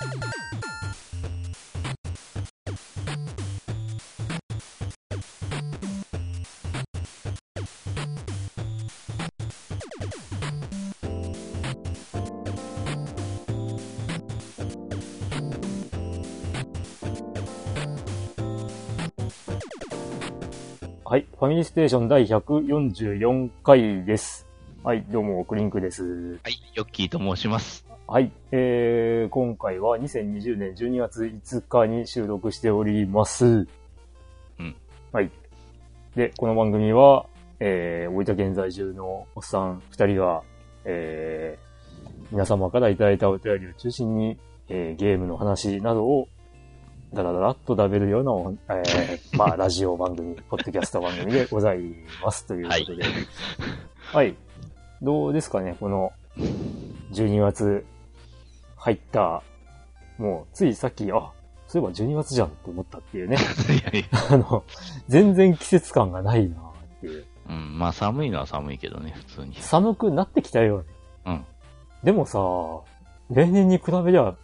はい。ファミリーステーション第144回です。はい。どうも、クリンクです。はい。ヨッキーと申します。はい。えー、今回は2020年12月5日に収録しております。うん。はい。で、この番組は、えー、大分県在住のおっさん2人が、えー、皆様からいただいたお便りを中心に、えー、ゲームの話などをだらだらっと食べるような、えー、まあ、ラジオ番組、ポッドキャスト番組でございますということで。はい。はい。どうですかね、この、12月入った、もう、ついさっき、あ、そういえば12月じゃんって思ったっていうね。いやいや あの、全然季節感がないなっていう。うん、まあ寒いのは寒いけどね、普通に。寒くなってきたよね。うん。でもさ、例年に比べりゃ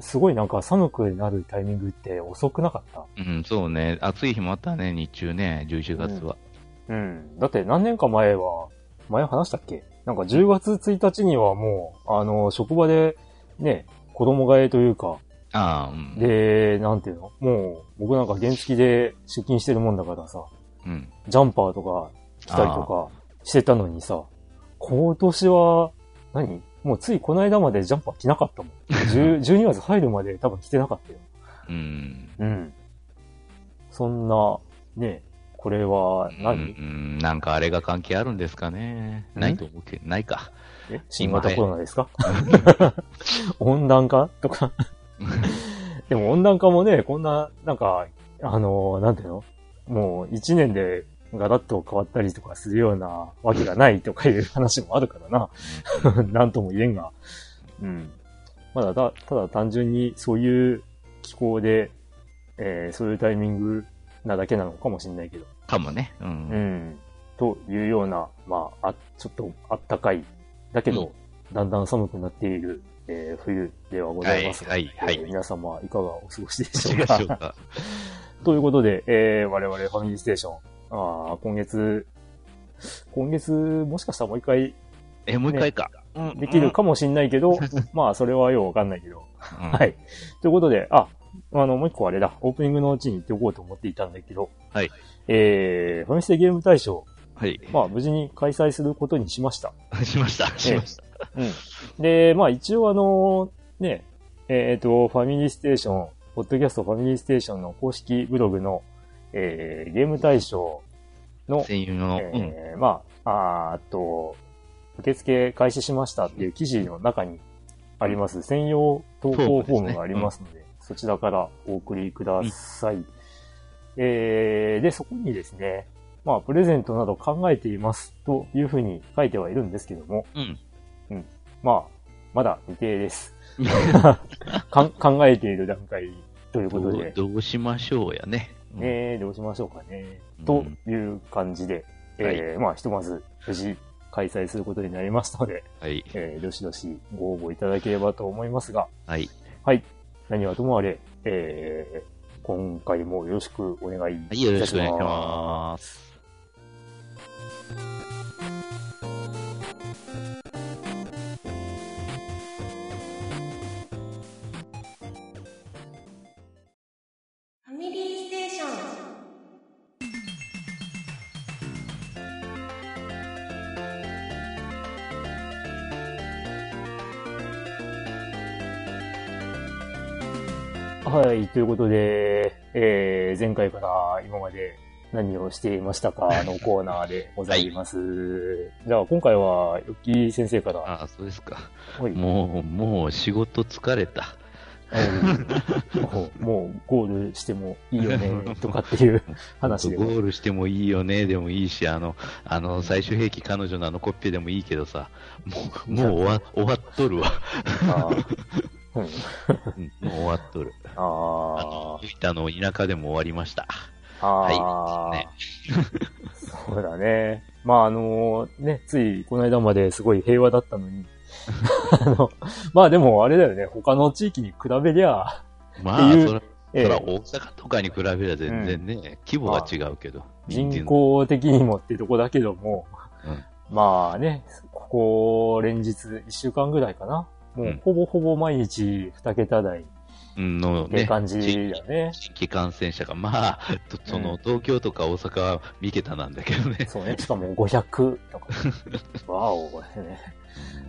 すごいなんか寒くなるタイミングって遅くなかった？うん、そうね。暑い日もあったね、日中ね、11月は。うん。うん、だって何年か前は、前話したっけ？なんか10月1日にはもう、あの、職場で、ね、子供替えというか、ああ、うん。で、なんていうの？もう、僕なんか原付で出勤してるもんだからさ、うん。ジャンパーとか着たりとかしてたのにさ、今年は何、もうついこの間までジャンパー着なかったもん。12 月入るまで多分着てなかったよ。うん。うん。そんな、ね、これは何、うん、なんかあれが関係あるんですかね。ないと思うけど、ないか。え？新型コロナですか？温暖化？とか？でも温暖化もね、こんな、なんか、あのー、なんていうの？もう一年でガラッと変わったりとかするようなわけがないとかいう話もあるからな。なんとも言えんが。うん。まだた、ただ単純にそういう気候で、えー、そういうタイミングなだけなのかもしれないけど。かもね。うん。うん。というような、まあ、あ、ちょっとあったかい。だけど、うん、だんだん寒くなっている、えー、冬ではございますが、はい、はい、はい、えー、皆様いかがお過ごしでしょうか？ということで、えー、我々ファミリーステーション、ああ、今月、今月、もしかしたらもう一回、え、もう一回か。できるかもしんないけど、まあ、それはようわかんないけど。はい。ということで、あ、あの、もう一個あれだ。オープニングのうちに言っておこうと思っていたんだけど。はい。えー、ファミステゲーム大賞。はい。まあ、無事に開催することにしました。しました。しました。うん。で、まあ、一応あの、ね、えっ、ー、と、ファミリーステーション、ポッドキャストファミリーステーションの公式ブログの、えー、ゲーム大賞の、声優の、えー、うん、まあ、あと、受付開始しましたっていう記事の中にあります、専用投稿フォームがありますので、そ、ねうん、そちらからお送りください。うん、えー、で、そこにですね、まあ、プレゼントなど考えていますというふうに書いてはいるんですけども、うん。うん。まあ、まだ未定です。考えている段階ということで。どうしましょうやね。ねえ、どうしましょうかね。という感じで、えー、はい、まあ、ひとまず、無事、開催することになりますので、はい。えー、どしどしご応募いただければと思いますが、はい。はい。何はともあれ、えー、今回もよろしくお願いいたします。はい、よろしくお願いします。はい、ということで、えー、前回から今まで何をしていましたかのコーナーでございます。はい、じゃあ今回は、よっきー先生から。ああ、そうですか。もう、もう仕事疲れた。もうゴールしてもいいよね、とかっていう 話で。ゴールしてもいいよね、でもいいし、あの、あの、最終兵器彼女のあのコッペでもいいけどさ、もう、もう終わ終わっとるわ。うん、もう終わっとる。ああ。あの、田舎でも終わりました。はい。ね。そうだね。まああのね、ついこの間まですごい平和だったのに。あの、まあでもあれだよね、他の地域に比べりゃ、まあ、そら、ええ大阪とかに比べりゃ全然ね、規模が違うけど。人口的にもってとこだけども、うんまあね、ここ連日1週間ぐらいかな。もううんほぼほぼ毎日2桁台のね、て感じだね。新規感染者が、まあ、とその、東京とか大阪は3桁なんだけどね。そうね。しかも500とか。わお、これね。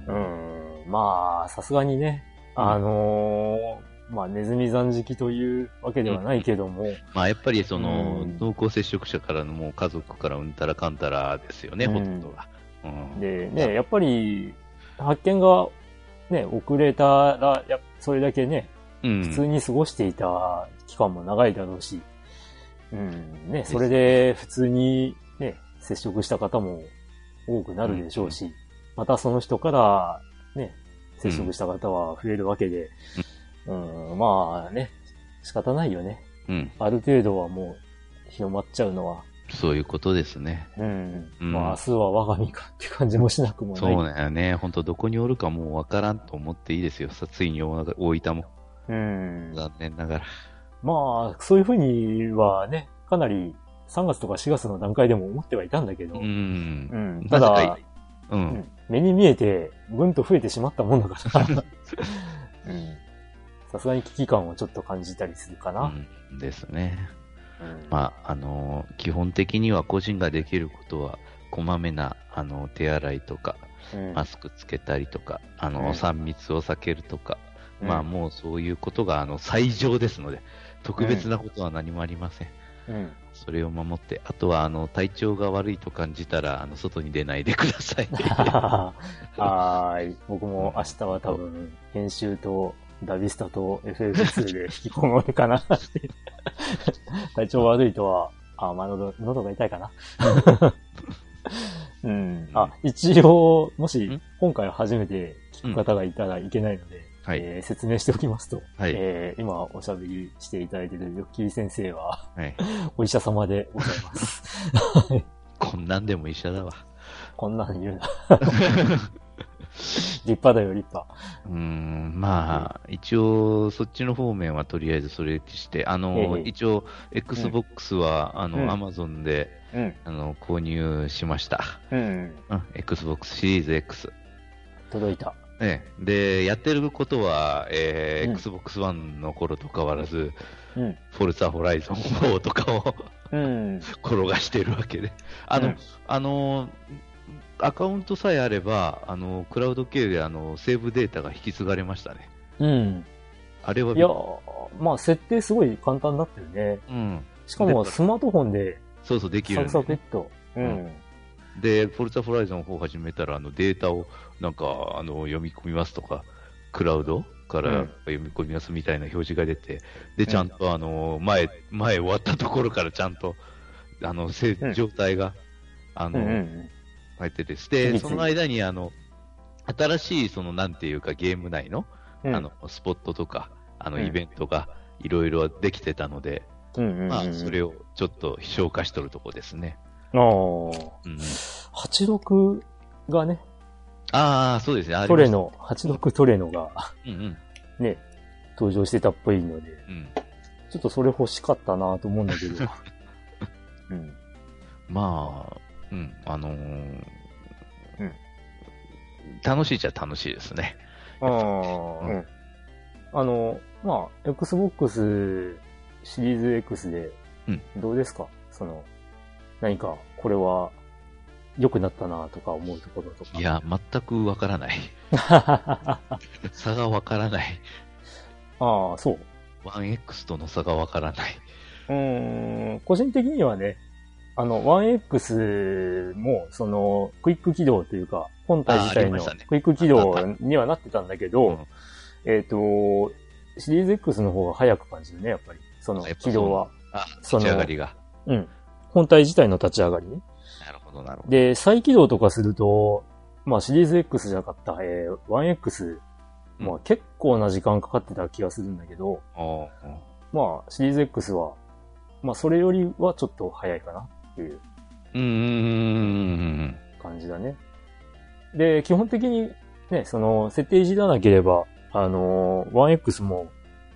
うん。まあ、さすがにね、あのーまあ、ネズミ残食というわけではないけども、まあ、やっぱりその、うん濃厚接触者からのもう家族からうんたらかんたらですよね、うんほとんどが。うん。で、ね、やっぱり、発見が、ね、遅れたら、やそれだけね、うん、普通に過ごしていた期間も長いだろうし、うん、ね、それで普通にね、接触した方も多くなるでしょうし、またその人からね、接触した方は増えるわけで、うん、まあね、仕方ないよね。うん。ある程度はもう広まっちゃうのは、そういうことですね。うん、うんまあ明日は我が身かって感じもしなくもない。そうだよね。本当どこにおるかもうわからんと思っていいですよ。さついに大分も。うん。残念ながら。まあ、そういうふうにはね、かなり3月とか4月の段階でも思ってはいたんだけど、う。うんんただう。うんん目に見えてぐんと増えてしまったもんだから、うんさすがに危機感をちょっと感じたりするかな。うんですね。うんまあ、あの基本的には個人ができることは、こまめな、あの、手洗いとか、うんマスクつけたりとか、あの、うん3密を避けるとか、うんまあもうそういうことが、あの、最上ですので、特別なことは何もありません。うんそれを守って、あとは、あの、体調が悪いと感じたら、あの、外に出ないでください。はーい。僕も明日は多分、編集とダビスタと FF2 で引きこもるかな。体調悪いとは、あ、まあ、喉、喉が痛いかな。うん。あ、一応、もしん、今回初めて聞く方がいたらいけないので、はい。えー説明しておきますと、はいえー今おしゃべりしていただいているヨッキー先生は、はい。お医者様でございます。こんなんでも医者だわ。こんなん言うな。立派だよ、立派。うーん、まあ、一応、そっちの方面はとりあえずそれして、あの、ええ一応、Xbox は、あうんの、Amazon で、うん。あの、購入しました。うん。うん、Xbox シリーズ X。届いた。ね、で、やってることは、えーうん Xbox One の頃と変わらず、うん。フォルツァホライゾン4とかをうん。転がしてるわけで。あの、うんあの、アカウントさえあれば、あの、クラウド系であの、セーブデータが引き継がれましたね。うん。あれはいや、まあ、設定すごい簡単だったよね。うん。しかも、スマートフォンで、そうそう、できるんサクでサクっと。うん。で、フォルツァホライゾン4始めたら、あの、データを、なんか、あの、読み込みますとか、クラウドからうん。読み込みますみたいな表示が出て、で、ちゃんと、あの、前、前終わったところからちゃんと、あの、せうん状態が、あの、うんうん入ってて、次で、々その間に、あの、新しい、その、なんていうか、ゲーム内の、うん。あの、スポットとか、あの、うん。イベントが、いろいろできてたので、うんうんうん、まあ、それをちょっと消化しとるとこですね。ああ。うん。86がね、ああ、そうですね。トレノ、86トレノがうんうん。ね、登場してたっぽいので、うん。ちょっとそれ欲しかったなと思うんだけど。うん。まあ、うん、あのーうん楽しいっちゃ楽しいですね。ああ、ううん。あの、まあ、Xbox シリーズ X でうん、どうですか、その、何か、これは、良くなったなとか思うところとか。いや、全くわからない。あ 差がわからない。あ、そう。1X との差がわからない。うーん、個人的にはね、あの、1X も、その、クイック起動というか、本体自体のクイック起動にはなってたんだけど、うんえっ、と、シリーズ X の方が早く感じるね、やっぱり。その起動は。あ、その立ち上がりが。うん。本体自体の立ち上がりね。なるほど、なるほど。で、再起動とかすると、まあシリーズ X じゃなかった、えー、1X、うんまあ結構な時間かかってた気がするんだけど、おーまあシリーズ X は、まあそれよりはちょっと早いかなっていう。うんうんうん感じだね。で、基本的にね、その、設定いじらなければ、あの、1X も、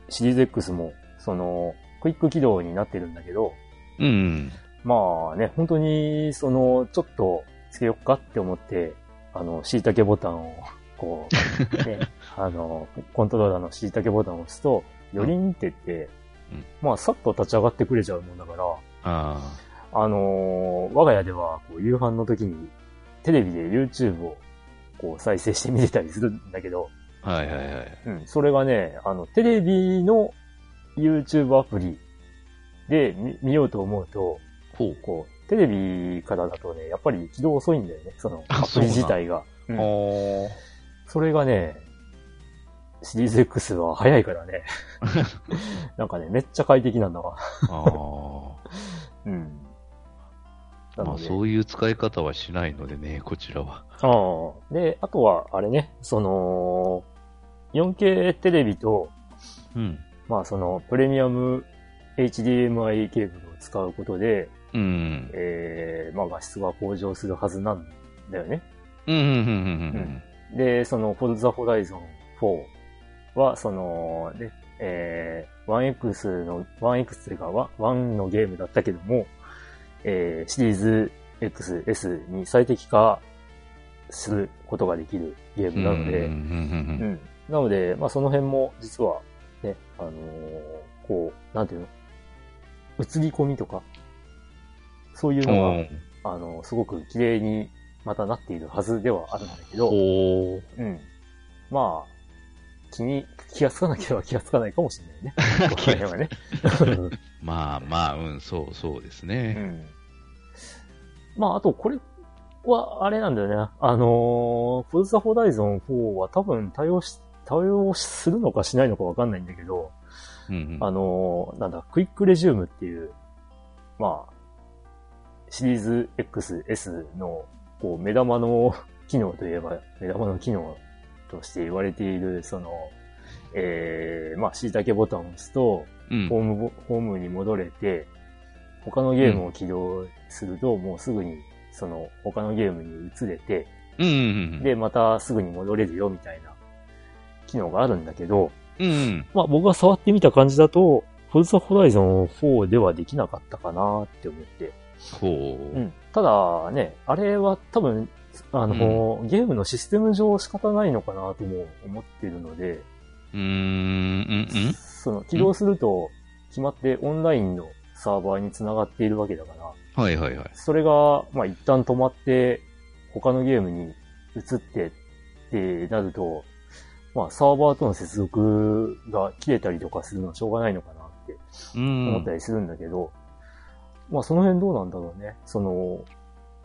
シリーズ X も、その、クイック起動になってるんだけど、うん。うん。まあね、本当に、その、ちょっと、つけよっかって思って、あの、椎茸ボタンを、こう、ね、あの、コントローラーの椎茸ボタンを押すと、よりんって言って、うんまあ、さっと立ち上がってくれちゃうもんだから、ああのー我が家では、こう、夕飯の時に、テレビで YouTube を、こう、再生して見れたりするんだけど、あ。はいはいはい。うん、それがね、あの、テレビの YouTube アプリで見見ようと思うと、ほう。こう、テレビからだとね、やっぱり起動遅いんだよね、そのあアプリ自体が。うん。それがね、シリーズ X は早いからね。なんかね、めっちゃ快適なんだわ。あうん。あ。まあそういう使い方はしないのでね、こちらは。ああ。で、あとは、あれね、その、4K テレビと、うん。まあその、プレミアム HDMI ケーブルを使うことで、うん。えー、まあ画質が向上するはずなんだよね。うん、うん、うん、で、その、Forza Horizon 4は、その、ね、えー、1X の、1X というか、1 1のゲームだったけども、えー、シリーズ XS に最適化することができるゲーうん。ムなので、うん。なので、まあその辺も実は、ね、あのーこう、なんていうの？映り込みとか、そういううん。のが、あの、すごく綺麗にまたなっているはずではあるんだけど。うん。まあ、気に、気がつかなければ気がつかないかもしれないね。この辺はね。まあまあ、うん、そう、そうですうね。ん。まあ、あと、これは、あれなんだよね。あのー、フォルザホライゾン4は多分対応し、対応するのかしないのかわかんないんだけど、うんうん。あのー、なんだ、クイックレジュームっていう、まあ、シリーズ XS の、こう、目玉の機能といえば、目玉の機能として言われている、その、えー、まあ、椎茸ボタンを押すと、うんホームボ、ホームに戻れて、他のゲームを起動すると、もうすぐに、その、他のゲームに移れて、うんうん。で、またすぐに戻れるよ、みたいな、機能があるんだけど、うんうん。まあ僕が触ってみた感じだと、フォルザホライゾン4ではできなかったかなって思って。ほう。うん。ただね、あれは多分、あの、ゲームのシステム上仕方ないのかなとも思ってるので、うーん、うん、うん。その起動すると決まってオンラインのサーバーに繋がっているわけだから、はいはいはい。それが、まあ一旦止まって、他のゲームに移ってってなると、まあサーバーとの接続が切れたりとかするのはしょうがないのかなってうん。思ったりするんだけど、まあその辺どうなんだろうね。その、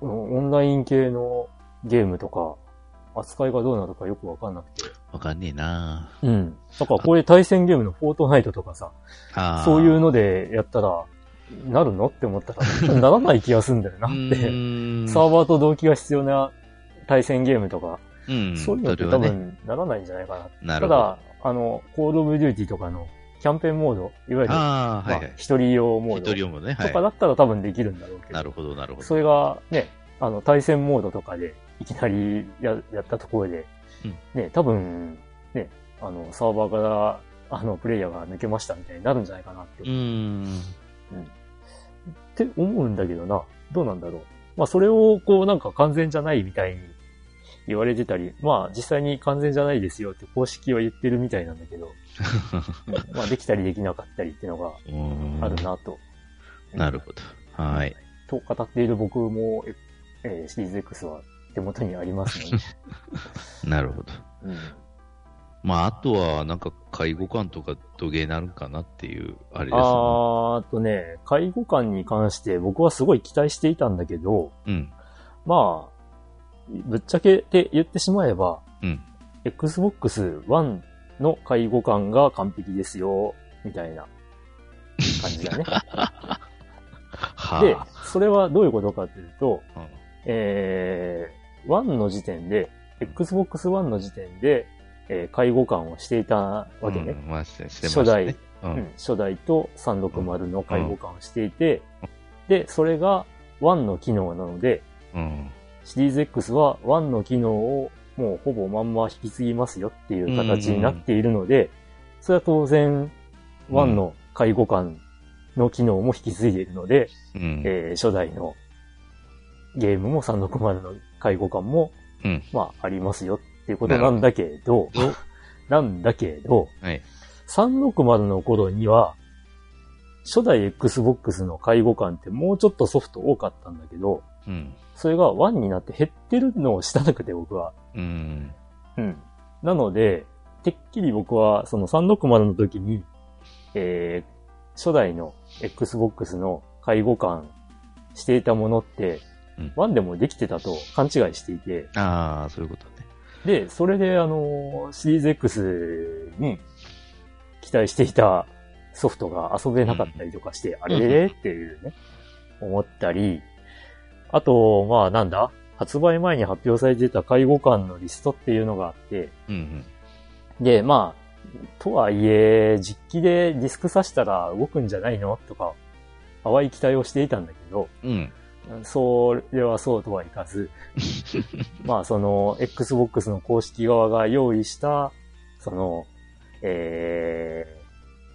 オンライン系のゲームとか、扱いがどうなるかよくわかんなくて。わかんねえなうん。だからこういう対戦ゲームのフォートナイトとかさ、そういうのでやったら、なるのって思ったら、ならない気がするんだよなって。サーバーと同期が必要な対戦ゲームとか、うん。そういうのって多分ならないんじゃないかな。なるほど。ただ、あの、コールオブデューティとかのキャンペーンモード、いわゆる、はいはい。まあ一人用モー一ド人もね、はい。とかだったら多分できるんだろうけど、なるほど、なるほど。それがね、あの、対戦モードとかでいきなりややったところで、うんね、多分、ね、あの、サーバーから、あの、プレイヤーが抜けましたみたいになるんじゃないかなってうーん。って思うんだけどな。どうなんだろう。まあそれをこうなんか完全じゃないみたいに言われてたり、まあ実際に完全じゃないですよって公式は言ってるみたいなんだけど、うんまあできたりできなかったりっていうのがあるなと。なるほど。はい。と語っている僕も、ええーシリーズ X は手元にありますので。なるほど。うんまあ、あとは、なんか、介護官とか土下になるかなっていう、あれですね。あとね、介護官に関して僕はすごい期待していたんだけど、うん。まあ、ぶっちゃけて言ってしまえば、うん。Xbox One の介護官が完璧ですよ、みたいな感じだね。はであ。、それはどういうことかというと、うんえー、1の時点で、Xbox One の時点で、えー介護官をしていたわけね。うんまあ、してしてましたね。ううんん初代と360の介護官をしていて、で、それが1の機能なので、うん。シリーズ X は1の機能をもうほぼまんま引き継ぎますよっていう形になっているので、それは当然、1の介護官の機能も引き継いでいるので、うん。えー初代のゲームも360の介護官も、うんまあありますよっていうことなんだけど、どなんだけど、はい。360の頃には、初代 Xbox の介護官ってもうちょっとソフト多かったんだけど、うん。それが1になって減ってるのを知らなくて僕は。うん。うん。なので、てっきり僕はその360の時に、えー、初代の Xbox の介護官していたものって、うん。1でもできてたと勘違いしていて、ああ、そういうことね。で、それであの、シリーズ X に期待していたソフトが遊べなかったりとかして、あれれ？っていうね、思ったり、あと、まあなんだ？発売前に発表されてた介護官のリストっていうのがあって、うんで、まあ、とはいえ、実機でディスク挿したら動くんじゃないの？とか、淡い期待をしていたんだけど、うん。うん。それはそうとはいかず、まあその Xbox の公式側が用意した、その、え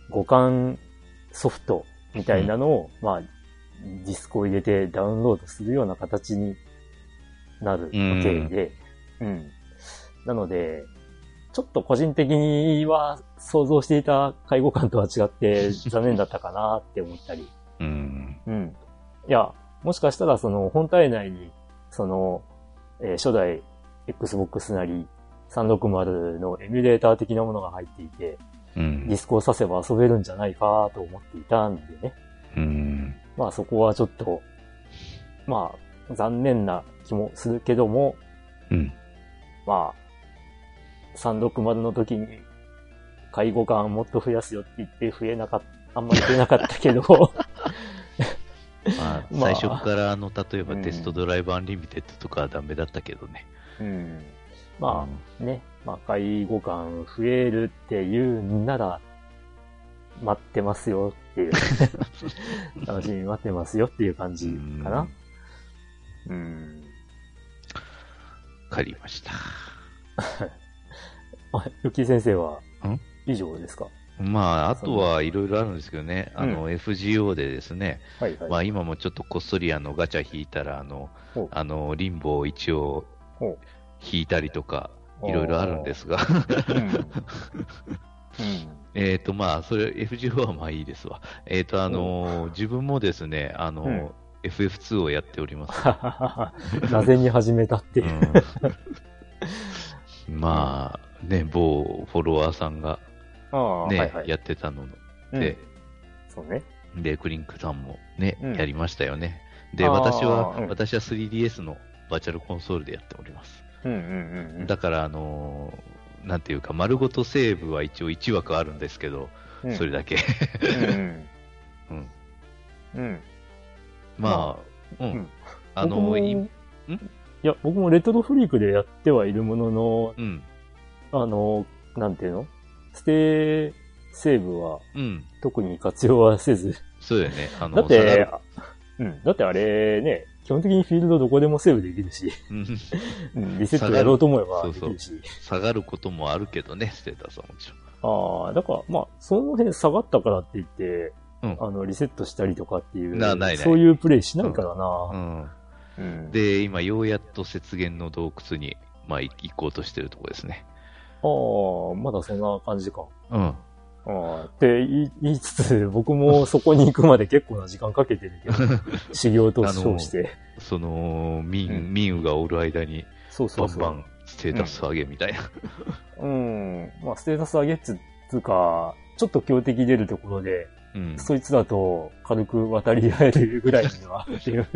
ー、互換ソフトみたいなのを、まあ、ディスクを入れてダウンロードするような形になるわけで、うん。なので、ちょっと個人的には想像していた介護官とは違って 残念だったかなって思ったり、うん。うん。いや、もしかしたらその本体内に、その、えー初代 Xbox なり360のエミュレーター的なものが入っていて、うんディ。スクを挿せば遊べるんじゃないかと思っていたんでね。うん。まあそこはちょっと、まあ残念な気もするけども、うん。まあ、360の時に介護官もっと増やすよって言って増えなかった、あんまり増えなかったけど、まあ、まあ最初からあの、例えばうんテストドライブアンリミテッドとかはダメだったけどね。うん。まあね、まあ解像感増えるっていうんなら、待ってますよっていう、楽しみに待ってますよっていう感じかな。うん。わかりました。あ、ゆき先生はん、以上ですか？まあ、あとはいろいろあるんですけどね、あの、FGO でですね、はいはい。まあ今もちょっとこっそりあのガチャ引いたら、あのあの、リンボを一応引いたりとか、いろいろあるんですが。えっと、まあ、それ、FGO はまあいいですわ。えっ、と、あの、自分もですね、あの、うん FF2 をやっております。なぜに始めたっていう。うん まあ、ね、某フォロワーさんがね、はいはい。やってたのうんで、そうね。で、クリンクさんもね、うんやりましたよね。で、私は、うん私は 3DS のバーチャルコンソールでやっております。うんうんうんうん。だから、あのーなんていうか、丸ごとセーブは一応1枠あるんですけど、うんそれだけ。うんうん。うん。うん。まあ、うん。うんあのいいや、僕もレトロフリークでやってはいるものの、うん、あの、なんていうの？ステイセーブはうん。特に活用はせず。そうだよね。あのだってる、うん。だってあれね、基本的にフィールドどこでもセーブできるし、リセットやろうと思えばそうそうできるし。下がることもあるけどね、ステータスはもちろん。ああ、だから、まあ、その辺下がったからって言って、うんあの、リセットしたりとかっていう、なないそういうプレイしないからうな。ん。うん、で、今、ようやっと雪原の洞窟に、まあ、行こうとしてるところですね。ああ、まだそんな感じか。うん。ああ、って言いつつ、僕もそこに行くまで結構な時間かけてるけど、修行と称して。その、民、うん民羽がおる間に、そうそう。バンバンステータス上げみたいな。うん。まあ、ステータス上げっつうか、ちょっと強敵出るところで、うん。そいつだと軽く渡り合えるぐらいにはっていう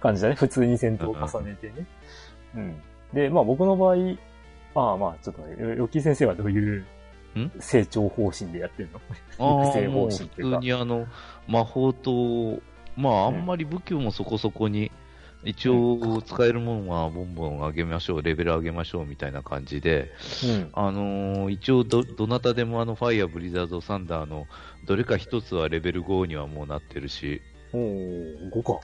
感じだね。普通に戦闘を重ねてね。うん。で、まあ僕の場合、ああまあちょっとね、よよっきー先生はどういうん？成長方針でやってるの？あ育成方針っていうか。にあの、魔法と、まあ、あんまり武器もそこそこに、一応使えるものはボンボン上げましょう、レベル上げましょうみたいな感じで、うん。あのー一応ど、どなたでもあの、ファイア、ブリザード、サンダーの、どれか一つはレベル5にはもうなってるし、おー、5か。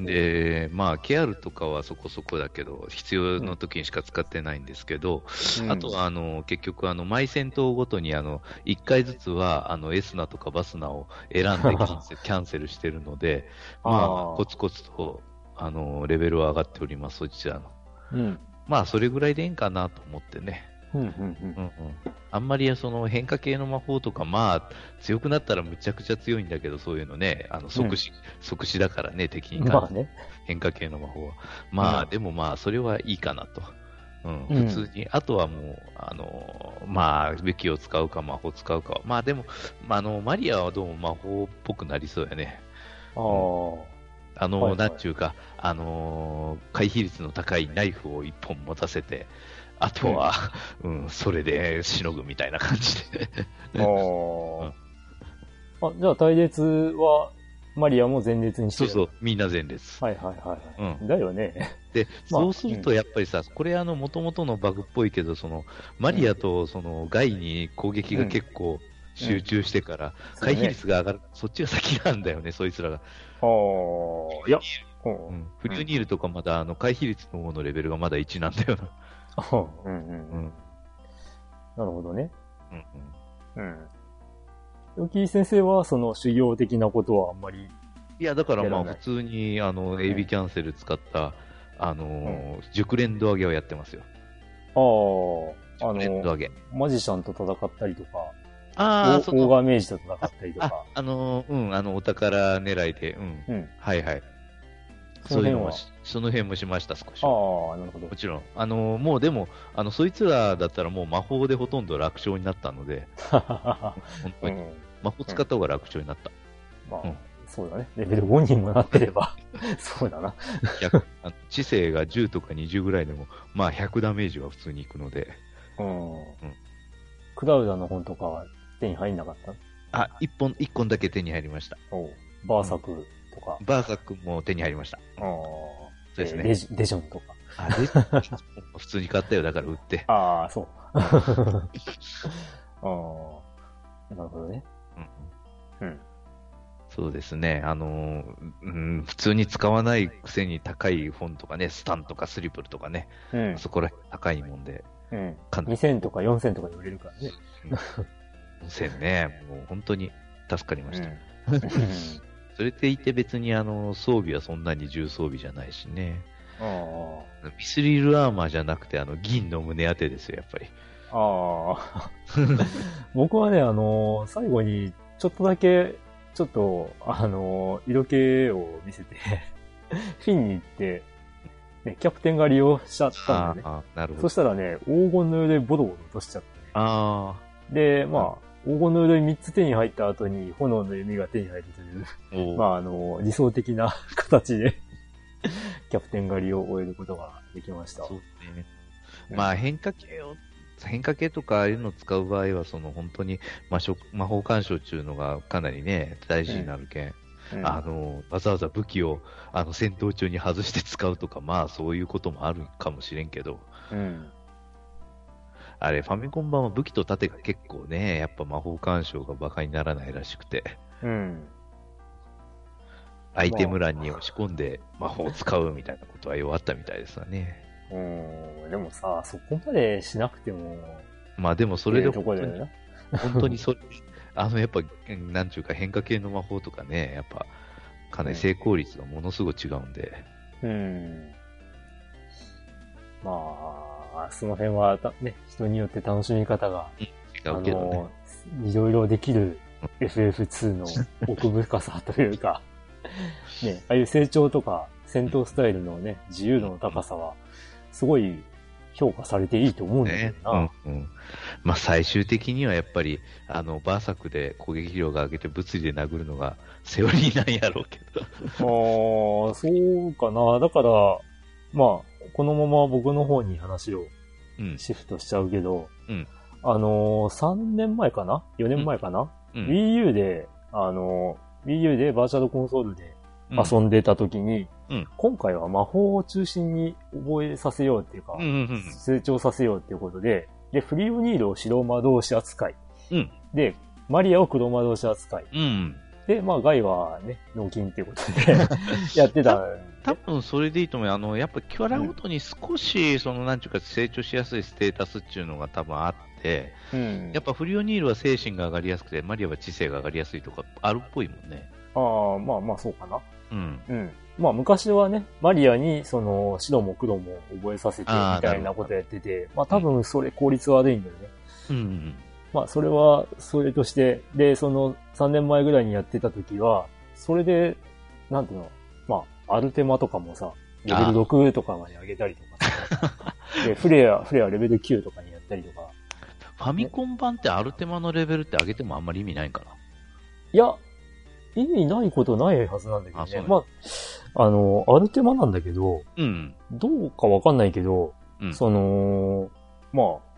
で、まあ、ケアルとかはそこそこだけど、必要の時にしか使ってないんですけど、うん、あとは、あの、結局、あの、毎戦闘ごとに、あの、1回ずつは、あの、エスナとかバスナを選んでキャンセル してるので、まあ、コツコツと、あの、レベルは上がっております、そちらの。うん。まあ、それぐらいでいいんかなと思ってね。あんまりその変化系の魔法とか、まあ、強くなったらむちゃくちゃ強いんだけど、そういうのね、あの即死、うん、即死だからね、敵にまあね、変化系の魔法は。まあ、うん、でもまあ、それはいいかなと。うん、普通に、あとはもう、あの、まあ、武器を使うか魔法使うか。まあでも、まあ、あの、マリアはどうも魔法っぽくなりそうやね。ああ。あの、はいはい、なんちゅうか、あのー、回避率の高いナイフを一本持たせて、あとは、うん、それでしのぐみたいな感じであ、うん。あ、じゃあ、隊列は、マリアも前列にしてるそうそう、みんな前列。はいはいはい。うん、だよね。で、そうするとやっぱりさ、うん、これあの、もともとのバグっぽいけど、その、マリアとその、ガイに攻撃が結構集中してから、回避率が上がる、そっちが先なんだよね、そいつらが。ああ、いや、うん、フリューニールとかまだ、あの、回避率の方のレベルがまだ1なんだよな。うんうんうん。なるほどね。うんうん。うん。ヨキ先生は、その修行的なことはあんまり。いや、だからまあ普通に、あの、AB キャンセル使った、あのー、熟練度上げをやってますよ。ああ、あのー、マジシャンと戦ったりとか、ああ、そオーガーメージと戦ったりとか。あ、あのー、うん、あの、お宝狙いで、うん。うん。はいはい。そういうのもその辺もしました、少し。ああ、なるほど。もちろん。あの、もうでも、あの、そいつらだったらもう魔法でほとんど楽勝になったので、本当に、うん、魔法使った方が楽勝になった。まあ、うん、そうだね。レベル5にもなってれば、そうだな。あの知性が10とか20ぐらいでも、まあ100ダメージは普通にいくので。うん。うん、クラウダの本とかは手に入んなかった？あ、一本、一本だけ手に入りました。おバーサクとか。バーサクも手に入りました。ああ。そうですね。デジデジョンとか。あ、デジョン普通に買ったよ、だから売って。ああ、そう。ああ、なるほどね。うん。うん。そうですね。あのうん、普通に使わないくせに高い本とかね、スタンとかスリプルとかね、うん、そこら高いもんで。うん。2000とか4000とかで売れるからね。4000ね、もう本当に助かりました。うんそれでいて別にあの装備はそんなに重装備じゃないしね。ああ。ミスリルアーマーじゃなくてあの銀の胸当てですよ、やっぱり。ああ。僕はね、あのー、最後にちょっとだけ、ちょっと、あのー、色気を見せて フィンに行って、ね、キャプテンが利用しちゃったんだよね。なるほど。そしたらね、黄金の色でボドボド落としちゃって、ね。ああ。で、まあ、黄金の鎧3つ手に入った後に炎の弓が手に入るという、まああの、理想的な形でキャプテン狩りを終えることができました。そうね。まあ変化系を、変化系とかああいうのを使う場合は、その本当に魔魔法干渉っていうのがかなりね、大事になるけん。うん、あの、わざわざ武器を、あの、戦闘中に外して使うとか、まあ、そういうこともあるかもしれんけど、うん、あれ、ファミコン版は武器と盾が結構ね、やっぱ魔法干渉が馬鹿にならないらしくて。うん。アイテム欄に押し込んで魔法を使うみたいなことは弱ったみたいですわね。うん、でもさ、そこまでしなくても。まあでもそれで本当に、本当にそれ、あのやっぱ、なんちゅうか変化系の魔法とかね、やっぱ、かなり成功率がものすごい違うんで。うん。まあ、あその辺はね、人によって楽しみ方が、違うけどね。いろいろできる FF2 の奥深さというか ね、ああいう成長とか戦闘スタイルのね、自由度の高さは、すごい評価されていいと思うんだけどな。ね、うん、うん。まあ最終的にはやっぱり、あの、バーサクで攻撃量が上げて物理で殴るのがセオリーなんやろうけど。ああ、そうかな。だから、まあ、このまま僕の方に話をシフトしちゃうけど、うん、あのー、3年前かな ?4 年前かな、うん、?Wii U で、あのー、Wii U でバーチャルコンソールで遊んでた時に、うん、今回は魔法を中心に覚えさせようっていうか、うんうんうん、成長させようっていうことで、で、フリーオニールを白魔導士扱い。うん、で、マリアを黒魔導士扱い。うん、で、まあ、ガイはね、納金っていうことで やってた。多分それでいいと思う。あの、やっぱキャラごとに少し、その、なんていうか、成長しやすいステータスっていうのが多分あって、うん。やっぱフリオニールは精神が上がりやすくて、マリアは知性が上がりやすいとか、あるっぽいもんね。ああ、まあまあ、そうかな。うん。うん。まあ昔はね、マリアにその白も黒も覚えさせてみたいなことやってて、まあ多分それ効率悪いんだよね。うん。まあそれはそれとして、で、その3年前ぐらいにやってた時は、それで、なんていうの、まあアルテマとかもさ、レベル6とかまで上げたりとかさ、で、フレア、フレアレベル9とかにやったりとか、ファミコン版ってアルテマのレベルって上げてもあんまり意味ないんかいや、意味ないことないはずなんだけどね。あそうなんまあ、あの、アルテマなんだけど、なうん。どうかわかんないけど、うん。その、まあ、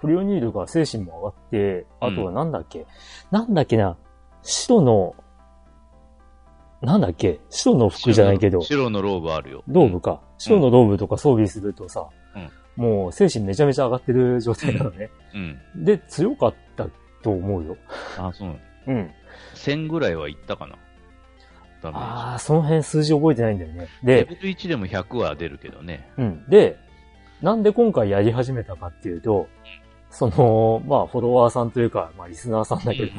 フリオニールが精神も上がって、あとはなんだっけ、なんだっけな、白の、なんだっけ？白の服じゃないけど、白のローブあるよ。ローブか。白のローブとか装備するとさ、うんもう精神めちゃめちゃ上がってる状態なのね。うん。で、強かったと思うよ。あ、そうなの。うん。1000ぐらいはいったかな。ああ、その辺数字覚えてないんだよね。で、レベル1でも100は出るけどね。うん。で、なんで今回やり始めたかっていうと、その、まあ、フォロワーさんというか、まあ、リスナーさんだけど、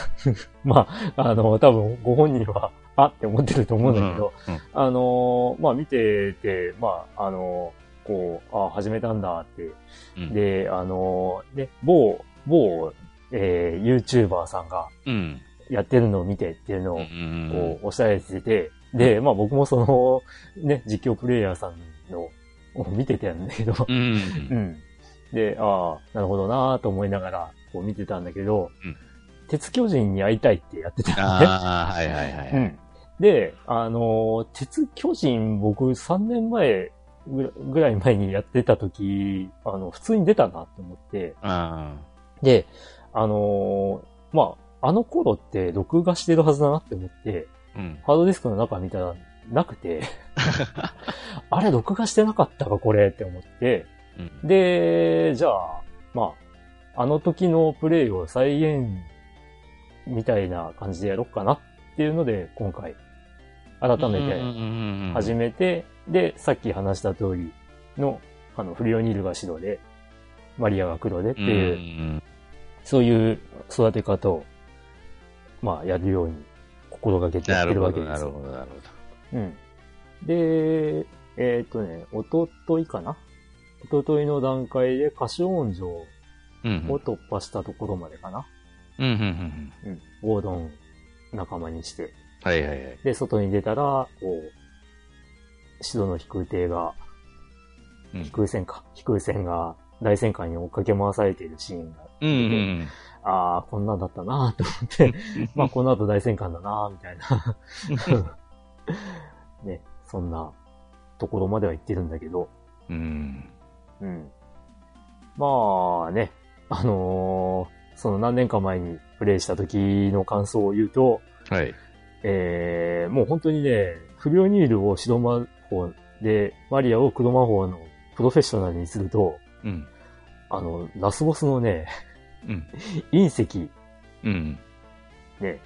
まあ、あの、多分ご本人は、あって思ってると思うんだけど、うんうんあの、まあ見てて、まあ、あの、こう、あ始めたんだって。うん。で、あの、ね、某、某、えー、YouTuber さんがうん。やってるのを見てっていうのを、こう、おっしゃられてて、で、まあ僕もその、ね、実況プレイヤーさんの、を見てたんだけど、うん。で、ああ、なるほどなと思いながら、こう見てたんだけど、うん鉄巨人に会いたいってやってたのね。ああ、はいはいはい。うん。で、あのー鉄巨人僕3年前ぐらい前にやってた時、あの、普通に出たなって思って、あで、あのーまあ、あの頃って録画してるはずだなって思って、あ。うん。ハードディスクの中見たらなくて、あれ録画してなかったかこれって思って、うん。で、じゃあ、まあ、あの時のプレイを再現みたいな感じでやろうかなっていうので、今回、改めて始めめて、で、さっき話した通りの、あの、フリオニールが白で、マリアが黒でっていう、うんそういう育て方を、まあ、やるように心がけてやってるなるほど、わけですよ。なるほど、なるほうん。で、えーっとね、おとといかなおとといの段階で歌唱音城ど。うん。を突破したところまでかな。うん、うん、うん。うん。ゴードン仲間にして。はいはいはい。で、外に出たら、こう、白の飛空艇が、うん飛空船か。飛空船が大戦艦に追っかけ回されているシーンが、うん、うん。ああ、こんなんだったなと思って、まあこの後大戦艦だなみたいな。ね、そんなところまでは行ってるんだけど、うん。うん。まあね、あのーその何年か前にプレイした時の感想を言うと、はい。えー、もう本当にね、不良ニールを白魔法で、マリアを黒魔法のプロフェッショナルにすると、うん。あの、ラスボスのね、うん。隕石、うん。ね、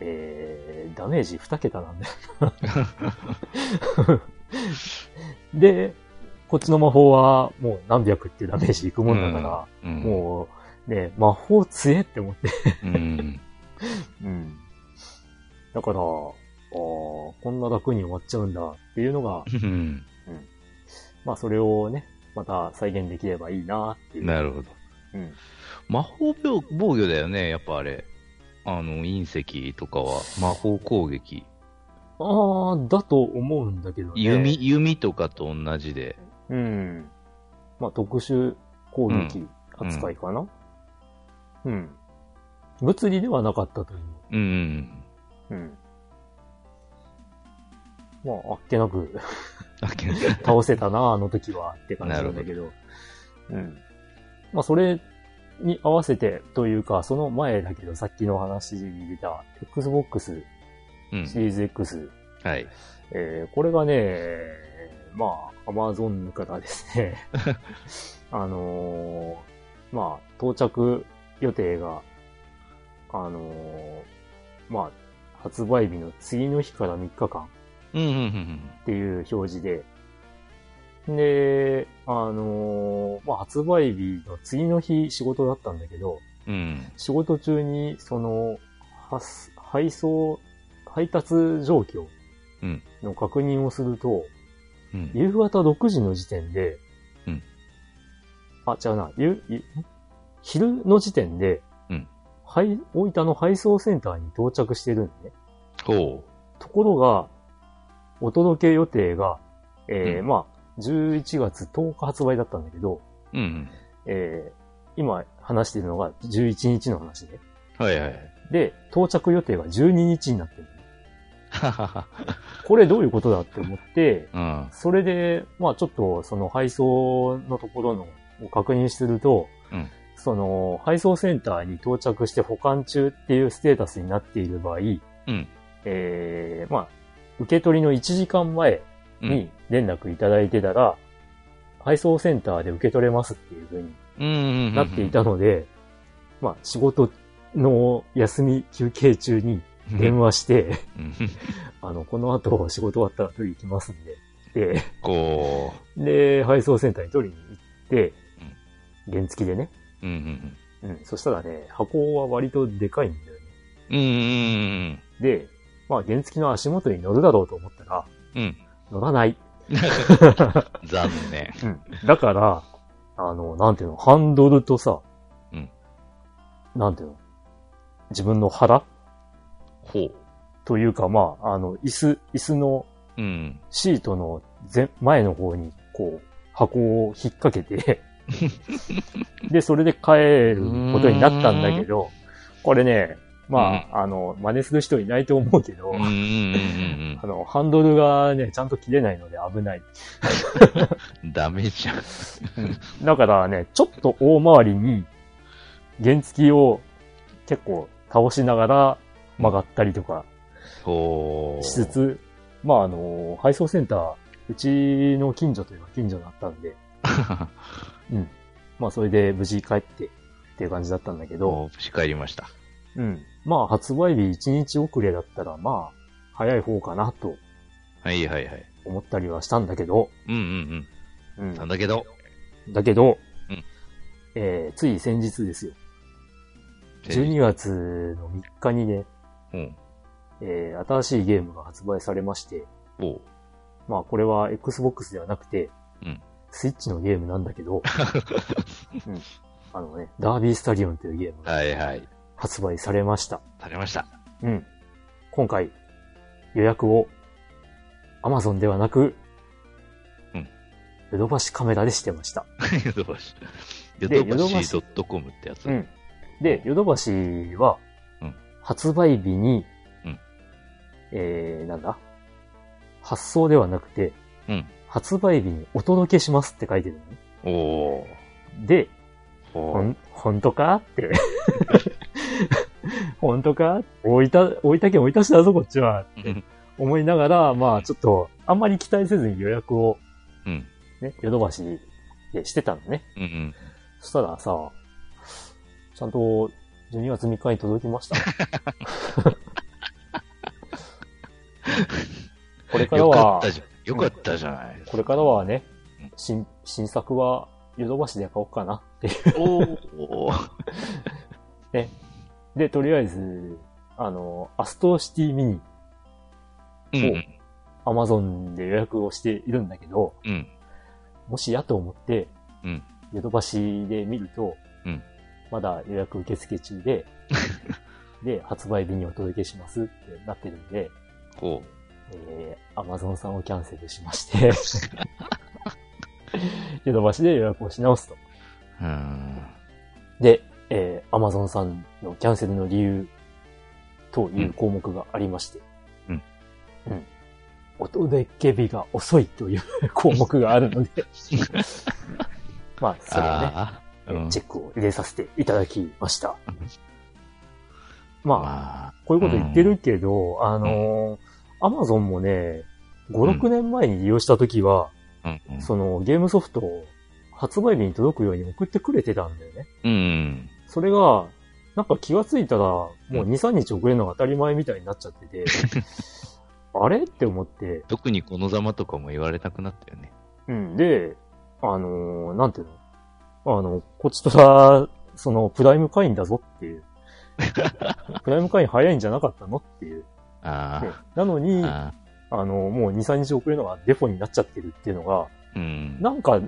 えー、ダメージ2桁なんだよ。で、こっちの魔法はもう何百っていうダメージいくもんだから、うん。もう、ね、魔法強えって思って。うん。うん。だから、ああ、こんな楽に終わっちゃうんだっていうのが、うん。まあそれをね、また再現できればいいなっていう。なるほど。うん。魔法防防御だよね、やっぱあれ。あの、隕石とかは魔法攻撃。ああ、だと思うんだけどね。弓、弓とかと同じで。うん。まあ特殊攻撃扱いかな？うん。物理ではなかったという。うん。うん。まあ、あっけなくあけ 倒せたな、あの時はって感じなんだけど。うん。まあ、それに合わせてというか、その前だけど、さっきの話に出た Xbox うん。シリーズ X、はい。えーこれがね、まあ、Amazon からですね、あのーまあ、到着予定が、あのーまあ、発売日の次の日から3日間っていう表示で、で、あのーまあ、発売日の次の日仕事だったんだけど、うん。うん。仕事中に、その、発配送、配達状況うんの確認をすると、うん。夕方6時の時点で、うんあ、違うな、ゆ、ゆ昼の時点で、うんはい、大分の配送センターに到着してるんね。ほところが、お届け予定が、えーうんまあ、11月10日発売だったんだけど、う。うん。えー今話してるのが11日の話ね。はいはい。で、到着予定が12日になってる。これどういうことだって思って、うん。それで、まあちょっとその配送のところのを確認すると、うんその配送センターに到着して保管中っていうステータスになっている場合、うん。えー、まあ、受け取りの1時間前うんに連絡いただいてたら、配送センターで受け取れますっていう風にうんうん。なっていたので、まあ仕事の休み休憩中に 電話して、うん。あの、この後仕事終わったら取り行きますんで。で、こで、配送センターに取りに行って、原付でね。う。うんうんうん。そしたらね、箱は割とでかいんだよね。うん。うんうんで、まあ原付の足元に乗るだろうと思ったら、うん。うん。乗らない。残念。うん。だから、あの、なんていうの、ハンドルとさ、うん。なんていうの、自分の腹ほう。というか、まあ、あの、椅子、椅子のうん。シートの前、前の方に、こう、箱を引っ掛けて、で、それで帰ることになったんだけど、これね、まあ、あの、真似する人いないと思うけど、うんうんうん あの、ハンドルがね、ちゃんと切れないので危ない。うん。ダメじゃん。だからね、ちょっと大回りに、原付を結構倒しながら曲がったりとか。しつつ、まあ、あの、配送センター、うちの近所というか近所だったんで、うん。まあ、それで無事帰ってっていう感じだったんだけど、もう、し帰りました。うん。まあ、発売日1日遅れだったら、まあ、早い方かなとはいはいはい。思ったりはしたんだけど、うんうんううんん。なんだけど。だけど、うんえー、つい先日ですよ。12月の3日にね、うん。えー、新しいゲームが発売されまして、おう。まあこれは Xbox ではなくて、うんスイッチのゲームなんだけど、うん、あのね、ダービースタリオンというゲームがはいはい。発売されました。されました。うん。今回、予約を Amazon ではなく、うん。ヨドバシカメラでしてました。ヨドバシ。ヨでドバシ .com ってやつ。うん。で、ヨドバシはうん、発売日に、うんえー、なんだ？発送ではなくて、うん発売日にお届けしますって書いてるのね。おー。で、おー。ほん、本当かって。本当か？大分、大分県大分市だぞ、こっちは。って思いながら、まあ、ちょっと、あんまり期待せずに予約を、うん。ね、ヨドバシでしてたのね。うんうん。そしたらさ、ちゃんと12月3日に届きました。これからよかはった、じゃかったじゃない。これからはね、新、新作はヨドバシで買おうかなっていう。おー。で、とりあえず、あの、アストシティミニ、うんうん。アマゾンで予約をしているんだけど、うん。もしやと思って、うんヨドバシで見ると、うんまだ予約受付中で、で、発売日にお届けしますってなってるんで、こえー、アマゾンさんをキャンセルしまして、ヨドバシで予約をし直すと。う。うん。で、えー、アマゾンさんのキャンセルの理由という項目がありまして、うん。うん。お届け日が遅いという項目があるので、まあ、それをね。うん。チェックを入れさせていただきました。まあ、まあ。こういうこと言ってるけど、あのー、アマゾンもね、5、6年前に利用したときは、うんうん。そのゲームソフトを発売日に届くように送ってくれてたんだよね。うん。それが、なんか気がついたら、もう2、3日遅れるのが当たり前みたいになっちゃってて、あれ？って思って、特にこのざまとかも言われたくなったよね。うん。で、あのーなんていうの？あの、こちとら、その、プライム会員だぞっていう。プライム会員早いんじゃなかったのっていう。あねなのあ。に、あの、もう2、3日遅れるのがデフォになっちゃってるっていうのが、うん。なんか、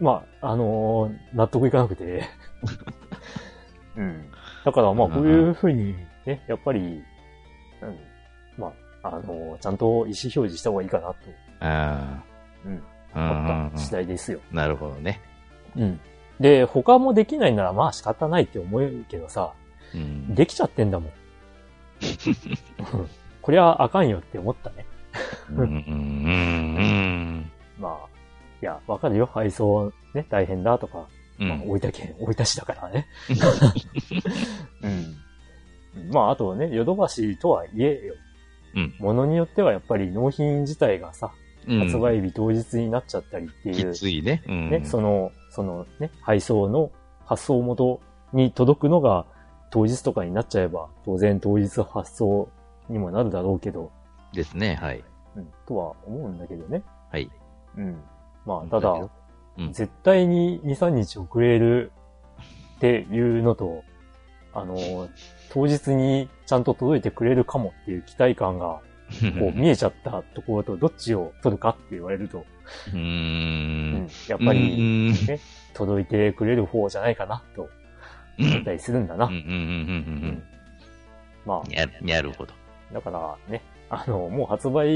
まあ、あのー納得いかなくて。うん。だからまあ、こういうふうにね、やっぱり、うん。まあ、あのーちゃんと意思表示した方がいいかなとあうんあ。うんうん思ったうん次第ですよ。なるほどね。うん。で、他もできないならまあ仕方ないって思えるけどさ、うん。できちゃってんだもん。う んこれはあかんよって思ったね。うんうんうんまあ、いや、わかるよ。配送ね、大変だとか、うん。まあ、大分県、大分市だからね。うん。まあ、あとね、ヨドバシとはいえよ。うん。ものによってはやっぱり納品自体がさ、うん発売日当日になっちゃったりっていう、きついね。うん。ね、その、そのね、配送の発送元に届くのが当日とかになっちゃえば、当然当日発送にもなるだろうけど、ですね。はい。うん、とは思うんだけどね。はい。うん。まあ、ただ、うん絶対に2、3日遅れるっていうのと、あの、当日にちゃんと届いてくれるかもっていう期待感が、こう 見えちゃったところとどっちを取るかって言われると、うんん。やっぱりうん届いてくれる方じゃないかなとうん思ったりするんだな。まうん。や、なるほど。あ、だからね、あの、もう発売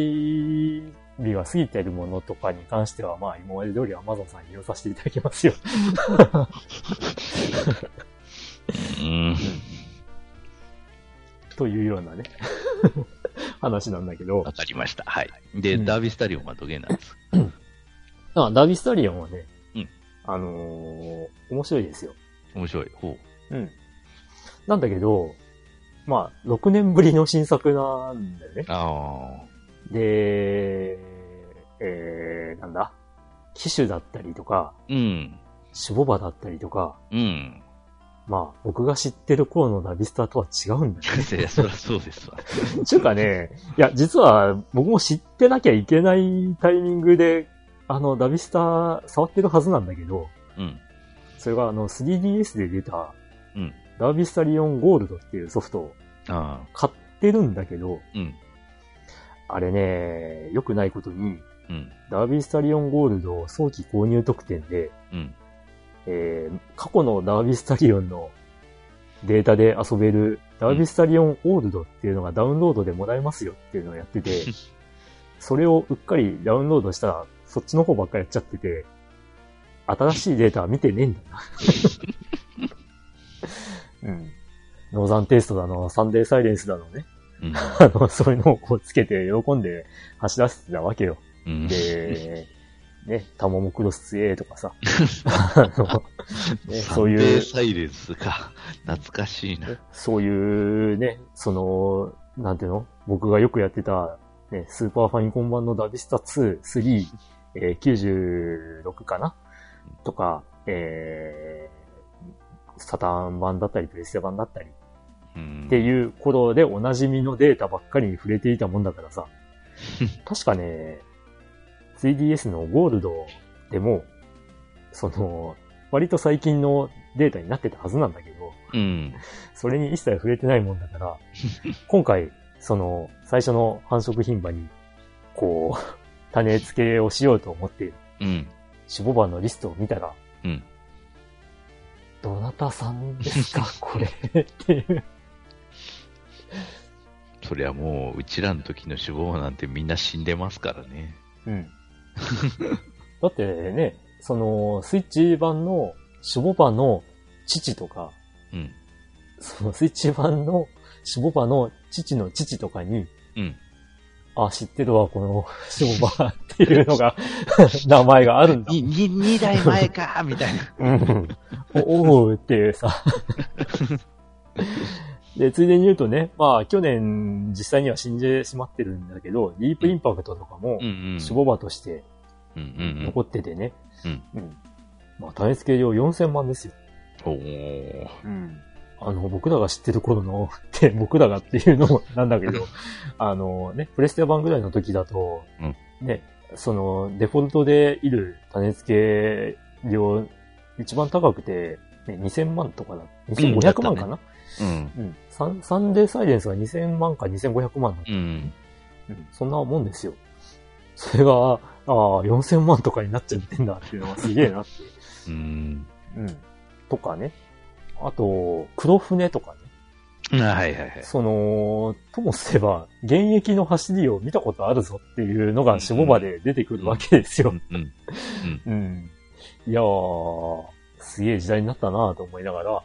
日が過ぎてるものとかに関しては、まあ今まで通り Amazon さんに利用させていただきますよ。うん。というようなね、話なんだけどわ、かりました。はい。で、うんダービスタリオンはどげなんです？かあダービースタリオンはね、うんあのー面白いですよ。面白い。ほうん。なんだけど、まあ、6年ぶりの新作なんだよねう。。あで、えー、なんだ？機種だったりとか、あ。うん。シボバだったりとか、うん。まあ、僕が知ってる頃のダビスタとは違うんだよいや、そりゃそうですわ。ね。ちゅうかね、いや、実は僕も知ってなきゃいけないタイミングで、あの、ダビスタ触ってるはずなんだけど、うん。それがあの 3DS で出た、うんダービスタリオンゴールドっていうソフトをああ。買ってるんだけど、うん。あれね、良くないことに、うん。ダービースタリオンゴールド早期購入特典で、うん。えー過去のダービースタリオンのデータで遊べるダービースタリオンオールドっていうのがダウンロードでもらえますよっていうのをやってて、それをうっかりダウンロードしたら、そっちの方ばっかりやっちゃってて、新しいデータは見てねえんだな。うん。ノーザンテイストだの、サンデーサイレンスだのね。うん。あの、そういうのをこうつけて喜んで走らせてたわけよ。うん。で、ね、タマモクロス A とかさ、あの、ね、そういサンデーう、サイレンスか。懐かしいな。ねそういうね、その、なんていうの？僕がよくやってた、ね、スーパーファミコン版のダビスタ2、3、えー96かな？とか、えー、サターン版だったり、プレステ版だったり。うん。っていう頃でおなじみのデータばっかりに触れていたもんだからさ、確かね、3DS のゴールドでも、その、割と最近のデータになってたはずなんだけど、うん。それに一切触れてないもんだから、今回、その、最初の繁殖牝馬に、こう、種付けをしようと思って、うん。守護馬のリストを見たら、うん。どなたさんですか これっていう。そりゃもう、うちらの時の死亡なんてみんな死んでますからね。うん。だってね、その、スイッチ版の守護馬の父とか、うん。そのスイッチ版の守護馬の父の父とかに、うん。あ、知ってるわ、この守護馬っていうのが、名前があるんだ。に、に、二代前かみたいな。うん。おおうっていうさ。で、ついでに言うとね、まあ、去年実際には死んでしまってるんだけど、ディープインパクトとかもうん、うん。守護馬としてうんうん残っててね。うん。うん。まあ、種付け量4000万ですよ。うん。おー。うん。あの、僕らが知ってる頃の、って、僕らがっていうのもなんだけど、あのね、プレステ版ぐらいの時だと、ね、その、デフォルトでいる種付け量、一番高くて、ね、2000万とかだ。2500万かな、うん。うん、サンサンデーサイレンスが2000万か2500万だった。うん。うん、そんなもんですよ。それが、ああ、4000万とかになっちゃってんだっていうのがすげえなって。うん。うん。とかね。あと、黒船とかね。あはいはいはい。その、ともすれば、現役の走りを見たことあるぞっていうのが、下場で出てくるわけですよ。うん。うん。うん。いやー、すげえ時代になったなと思いながら、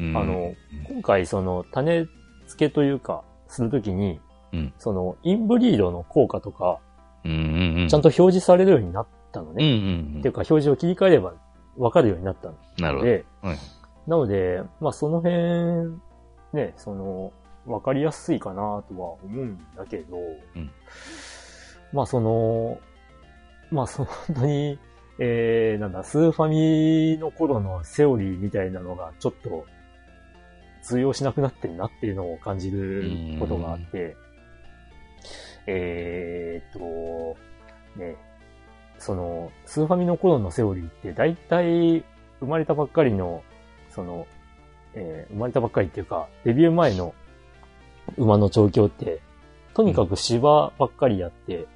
うん。あの、今回その、種付けというか、するときに、うんその、インブリードの効果とか、うんうんうん。ちゃんと表示されるようになったのうんね。うんっていうか、表示を切り替えればわかるようになったのうん。なるほど。で、はいなので、まあその辺、ね、その、わかりやすいかなとは思うんだけど、うんまあその、まあその本当に、えー、なんだ、スーファミの頃のセオリーみたいなのがちょっと通用しなくなってるなっていうのを感じることがあって、えーっと、ね、その、スーファミの頃のセオリーって大体生まれたばっかりの、その、えー生まれたばっかりっていうか、デビュー前の馬の調教って、とにかく芝ばっかりやって、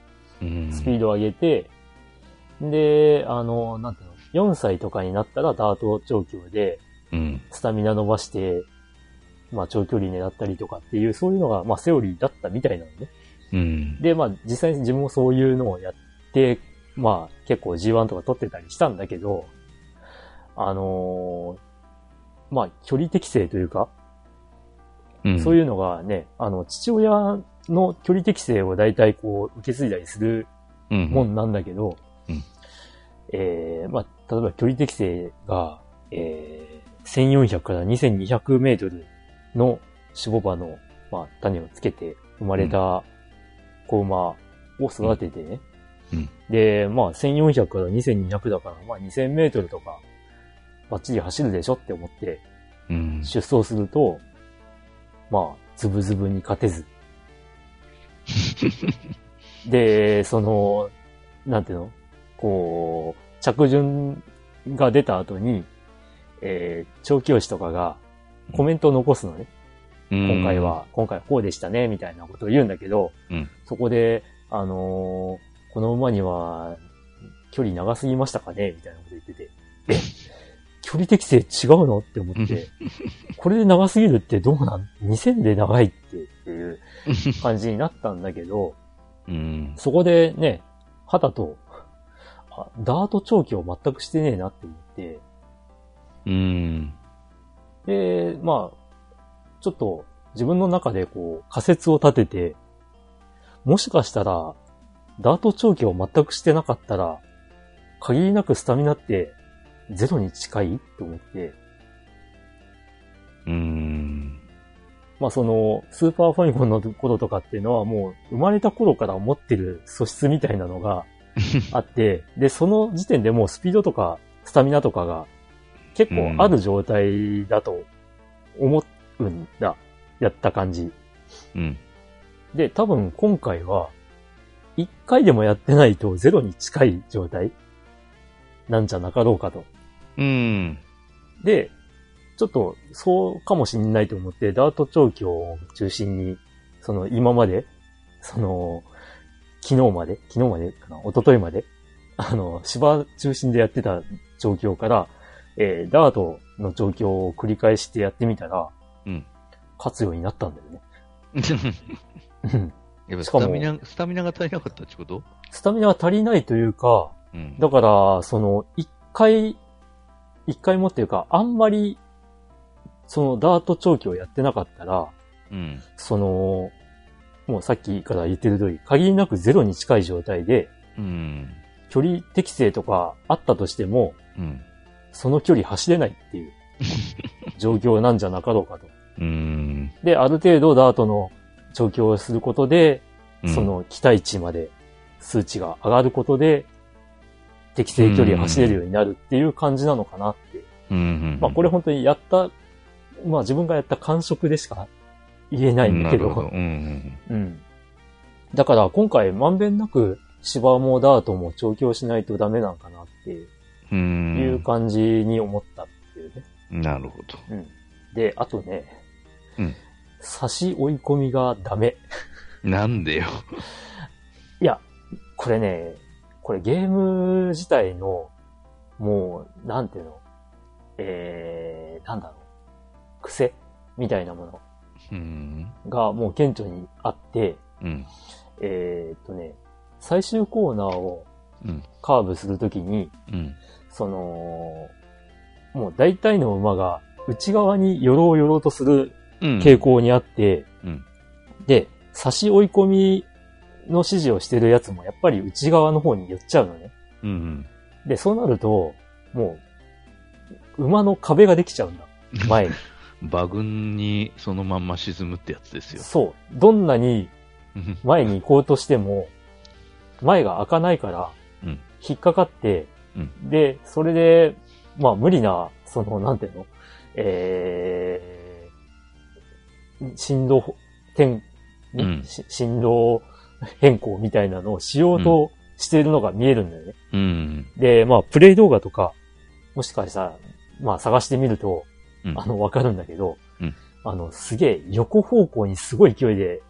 うん。スピードを上げて、で、あの、なんていうの、4歳とかになったらダート調教で、うん。スタミナ伸ばして、まあ長距離狙ったりとかっていう、そういうのが、まあセオリーだったみたいなのね。うん。で、まあ実際に自分もそういうのをやって、まあ結構 G1 とか取ってたりしたんだけど、あのーまあ距離適正というか、うん。そういうのがね、あの、父親の距離適正を大体こう受け継いだりするうん。もんなんだけど、うんえーまあ、例えば距離適正が、えー、1400から2200メートルの守護馬の、まあ、種をつけて生まれた子馬を育ててね。うんで、まあ、1400から2200だから、まあ、2000メートルとか、バッチリ走るでしょって思ってうん。出走すると、まあ、ズブズブに勝てず。で、その、なんていうの？こう、着順が出た後に、えー、調教師とかがコメントを残すのね。今今回。は、今回はこうでしたね、みたいなことを言うんだけど、うんそこで、あのーこの馬には、距離長すぎましたかねみたいなこと言ってて、え、距離適正違うのって思って、これで長すぎるってどうなん ?2000 で長いってっていう 感じになったんだけど、うん。そこでね、肌と、あダート長期を全くしてねえなって思って、うん。で、まあ、ちょっと自分の中でこう仮説を立てて、もしかしたら、ダート長期を全くしてなかったら、限りなくスタミナってゼロに近い？って思って、うん。まあその、スーパーファミコンの頃とかっていうのはもう生まれた頃から持ってる素質みたいなのがあって、で、その時点でもうスピードとかスタミナとかが結構ある状態だと思うんだ。やった感じ。うん。で、多分今回は、一回でもやってないとゼロに近い状態なんじゃなかろうかと。うん。で、ちょっとそうかもしんないと思って、ダート調教を中心に、その今まで、その、昨日まで、昨日までかな、一昨日まで、あの、芝中心でやってた調教から、えー、ダートの調教を繰り返してやってみたら、うん。勝つようになったんだよね。う んやっぱしかもスタミナ、スタミナが足りなかったってこと？スタミナが足りないというか、うん。だから、その、一回、一回もっていうか、あんまり、そのダート長期をやってなかったら、うん。その、もうさっきから言ってる通り、限りなくゼロに近い状態で、うん。距離適正とかあったとしても、うん。その距離走れないっていう 状況なんじゃなかろうかと。うん。で、ある程度ダートの調教をすることで、うんそ、の期待値まで数値が上がることで、適正距離を走れるようになるっていう感じなのかなって。うん。まあこれ本当にやったまあ自分がやった感触でしか言えないんだけど。うん。だから今回まんべんなく芝もダートも調教しないとダメなんかなっていう感じに思ったっていうね。なるほど。うん。で、あとね、うん差し追い込みがダメ。なんでよ。いや、これね、これゲーム自体の、もう、なんていうの、えー、なんだろう、癖？みたいなものうん。がもう顕著にあって、うん。えーっとね、最終コーナーをうん。カーブするときに、うん。その、もう大体の馬が内側に寄ろう寄ろうとするうん。傾向にあって、うんで、差し追い込みの指示をしてるやつもやっぱり内側の方に寄っちゃうのね。うん。で、そうなると、もう、馬の壁ができちゃうんだ。前に。馬群にそのまんま沈むってやつですよ。そう。どんなにうん前に行こうとしても、前が開かないからうん、引っかかって、うん。で、それで、まあ無理な、その、なんていうの？えー、進路転、うん。し進路変更みたいなのをしようとしているのが見えるんだよね。うん。で、まあ、プレイ動画とか、もしかしたら、まあ、探してみると、うん。あの、わかるんだけど、うん。あの、すげえ横方向にすごい勢いで、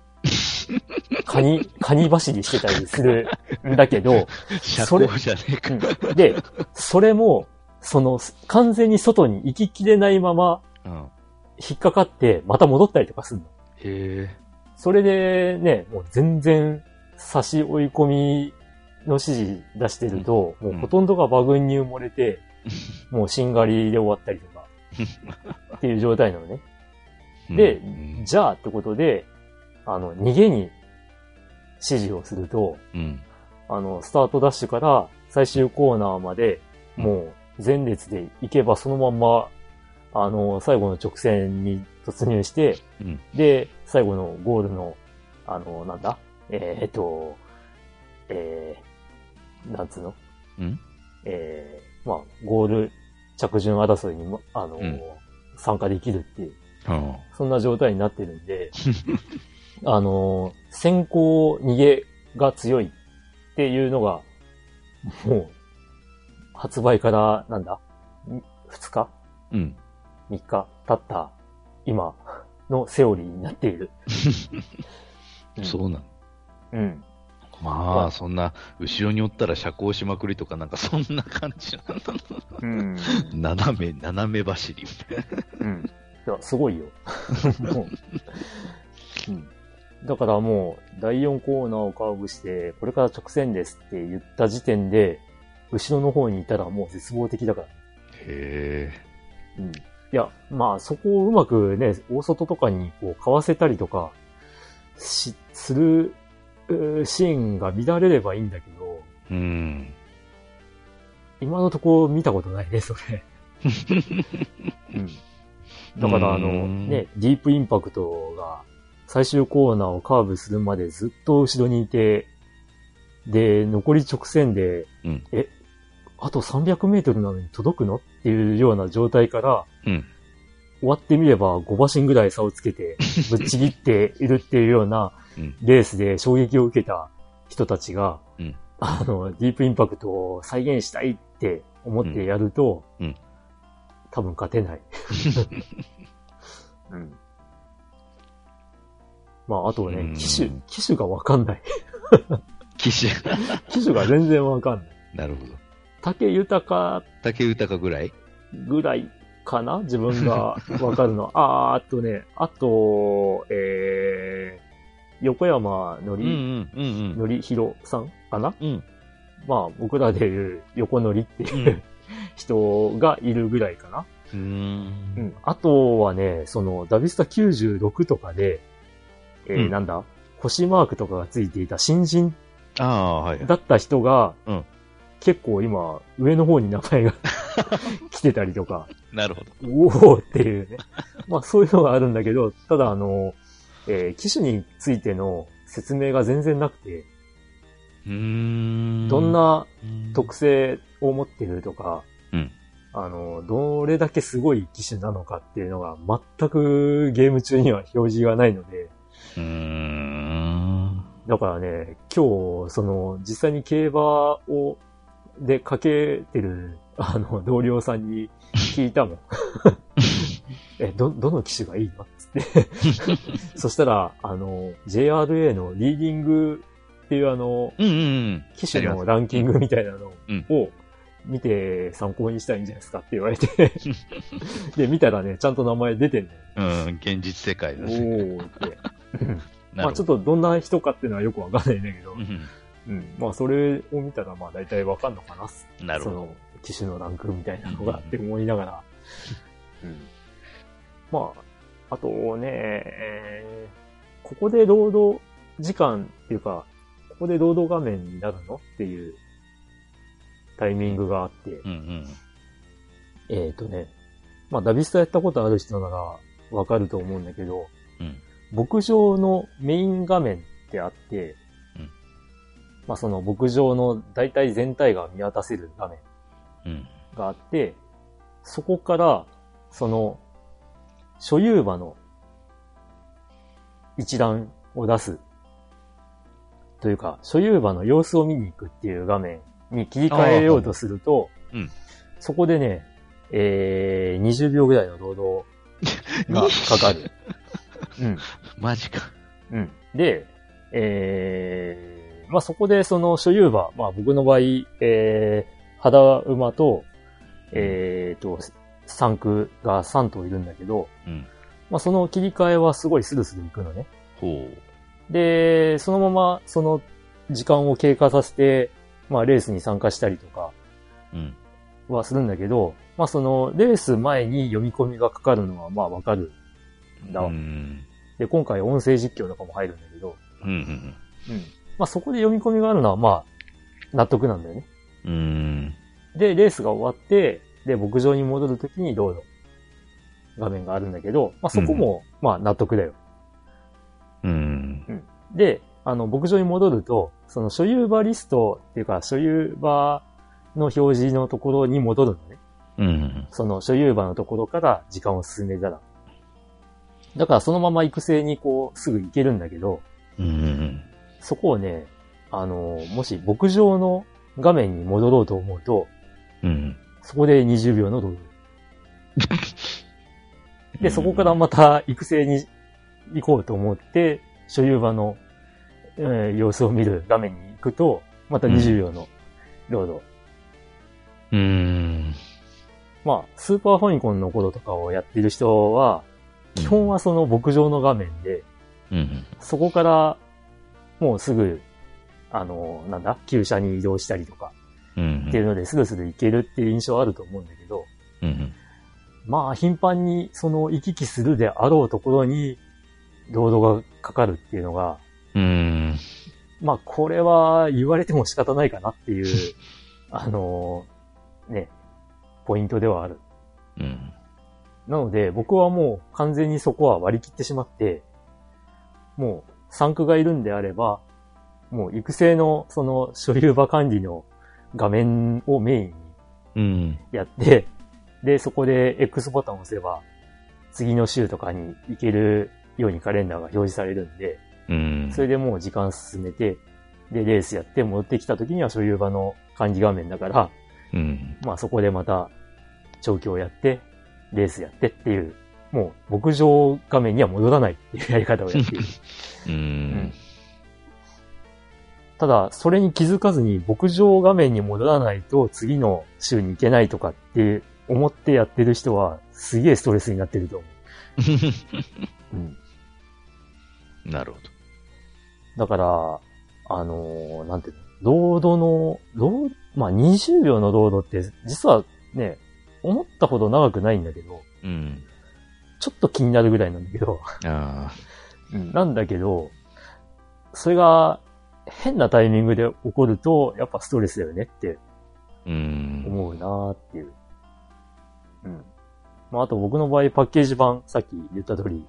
カニ、カニ走りしてたりするんだけど、車 それ高じゃねえか。うんで、それも、その、完全に外に行ききれないまま、うん。引っかかって、また戻ったりとかするの。へえ。それでね、もう全然差し追い込みの指示出してると、うんもうほとんどが馬群に埋もれて、もうしんがりで終わったりとか、っていう状態なのね。でうんじゃあってことで、あの、逃げに指示をすると、うん。あの、スタートダッシュから最終コーナーまで、もう前列で行けばそのまんま、あの、最後の直線に突入して、うん。で、最後のゴールの、あの、なんだ？えー、っと、えー、なんつうの？うん。えー、まあ、ゴール着順争いにも、あの、うん参加できるっていう、はそんな状態になってるんで、あの、先行逃げが強いっていうのが、もう、発売から、なんだ ?2 日？あ。うん。3日経った今のセオリーになっている。うんそうなの。うん。まあ、そんな、後ろにおったら車高しまくりとかなんかそんな感じなんだうん。な。斜め、斜め走りみたいな。うん。いや、すごいよ。もううん。だからもう、第4コーナーをカーブして、これから直線ですって言った時点で、後ろの方にいたらもう絶望的だから。へうん。いや、まあそこをうまくね、大外とかにこう、かわせたりとか、し、する、シーンが乱れればいいんだけど、え。うん。今のところ見たことないね、それ。うん。だからあの、うんね、ディープインパクトが最終コーナーをカーブするまでずっと後ろにいて、で、残り直線で、うんえ、あと300メートルなのに届くの？っていうような状態から、うん。終わってみれば5馬身ぐらい差をつけて、ぶっちぎっているっていうようなうんレースで衝撃を受けた人たちが、うんあの、ディープインパクトを再現したいって思ってやると、うんうん多分勝てない。うん。まあ、あとねうん、機種、機種がわかんない。騎士。機種が全然わかんない。なるほど。竹豊竹豊ぐらい？ぐらいかな？自分がわかるのは。あーあとね、あと、えー、横山のうんうり、んうんのりひろさんかな？うん。うん。まあ、僕らでいう横のりっていう、うん人がいるぐらいかな。うー。うんん。あとはね、その、ダビスタ96とかで、えーうんなんだ？星マークとかがついていた新人ああ、はい。だった人が、うん結構今、上の方に名前が 来てたりとか、なるほど。おおっていうね。まあそういうのがあるんだけど、ただあの、えー機種についての説明が全然なくて、うーん。どんなうん特性を持ってるとか、うんあの、どれだけすごい機種なのかっていうのが全くゲーム中には表示がないので、うーん。だからね、今日、その、実際に競馬を、でかけてる、あの、同僚さんに聞いたもん。え、ど、どの機種がいいの？つって。そしたら、あの、JRA のリーディングっていうあの、うんうんうん。機種のランキングみたいなのうんを見て参考にしたらいいんじゃないですか？って言われて。で、見たらね、ちゃんと名前出てんね。うん、現実世界だおし。ーって。まあちょっと、とどんな人かっていうのはよくわかんないんだけどう。んうん。まあそれを見たらまあ大体わかんのかな。なるほど。その、機種のランクみたいなのがって思いながら。うん。まあ、あとね、えーここで労働時間っていうか、ここで労働画面になるのっていうタイミングがあって、うんうん。えっ、とね、まあダビスタやったことある人ならわかると思うんだけど、うん牧場のメイン画面ってあって、うんまあその牧場の大体全体が見渡せる画面うん。があって、そこから、その、所有馬の一覧を出す。というか、所有馬の様子を見に行くっていう画面に切り替えようとすると、うんそこでね、えー、20秒ぐらいの労働がかかる。うん。マジか。うん。で、えー、まあ、そこでその所有馬、まあ、僕の場合、えー、肌馬と、えーと、産区が3頭いるんだけど、うん。まあ、その切り替えはすごいスルスルいくのね。ほで、そのままその時間を経過させて、まあ、レースに参加したりとかう。うん。はするんだけど、まあ、そのレース前に読み込みがかかるのはまあわかるんだ。うん。で、今回音声実況とかも入るんだけど、うんうんうん。まあ、そこで読み込みがあるのは、まあ、納得なんだよね。うん。うん。で、レースが終わって、で、牧場に戻るときにロード、画面があるんだけど、まあ、そこも、まあ、納得だよ。うん。で、あの、牧場に戻ると、その所有馬リストっていうか、所有馬の表示のところに戻るのね。うん。その所有馬のところから時間を進めたら。だからそのまま育成にこう、すぐ行けるんだけど、うん。そこをね、あの、もし牧場の画面に戻ろうと思うと、うん。そこで20秒のロード。で、そこからまた育成に行こうと思って、所有馬の、えー様子を見る画面に行くと、また20秒のロード。うん。まあ、スーパーファミコンの頃とかをやってる人は、基本はその牧場の画面で、うん。そこから、もうすぐ、あの、なんだ、旧車に移動したりとかうん。っていうので、スルスル行けるっていう印象あると思うんだけど、うん。まあ、頻繁にその行き来するであろうところに、ロードがかかるっていうのが、うん。まあ、これは言われても仕方ないかなっていう、あのね、ポイントではある。うん。なので、僕はもう完全にそこは割り切ってしまって、もう、産区がいるんであれば、もう育成のその所有馬管理の画面をメインにうん。やって、で、そこで X ボタンを押せば、次の週とかに行けるようにカレンダーが表示されるんで、うん。それでもう時間進めて、で、レースやって戻ってきた時には所有馬の管理画面だから、うん。まあそこでまた調教やって、レースやってっていう、もう牧場画面には戻らないっていうやり方をやっている。うん。ただ、それに気づかずに牧場画面に戻らないと次の週に行けないとかって思ってやってる人はすげえストレスになってると思う。うん、なるほだから、あのーなんていうの、ロードの、ローまあ20秒のロードって実はね、思ったほど長くないんだけど、ど。うん。ちょっと気になるぐらいなんだけど、ああ。なんだけど、それが変なタイミングで起こると、やっぱストレスだよねってうん。思うなーっていう。うん。まあ、あと僕の場合パッケージ版、さっき言った通り、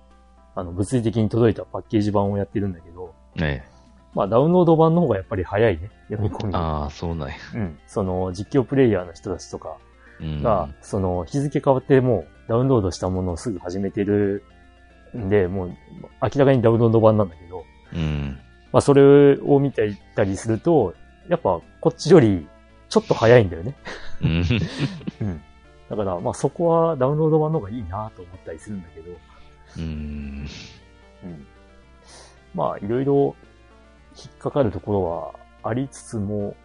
あの、物理的に届いたパッケージ版をやってるんだけど、ねまあ、ダウンロード版の方がやっぱり早いね、読み込みが。ああ、そうなんや。うん。その、実況プレイヤーの人たちとかうんが、その日付変わってもうダウンロードしたものをすぐ始めてるんで、もう明らかにダウンロード版なんだけど、うん。まあそれを見ていたりすると、やっぱこっちよりちょっと早いんだよね。うん。うん。だからまあそこはダウンロード版の方がいいなと思ったりするんだけど、うん。うん。まあいろいろ引っかかるところはありつつも、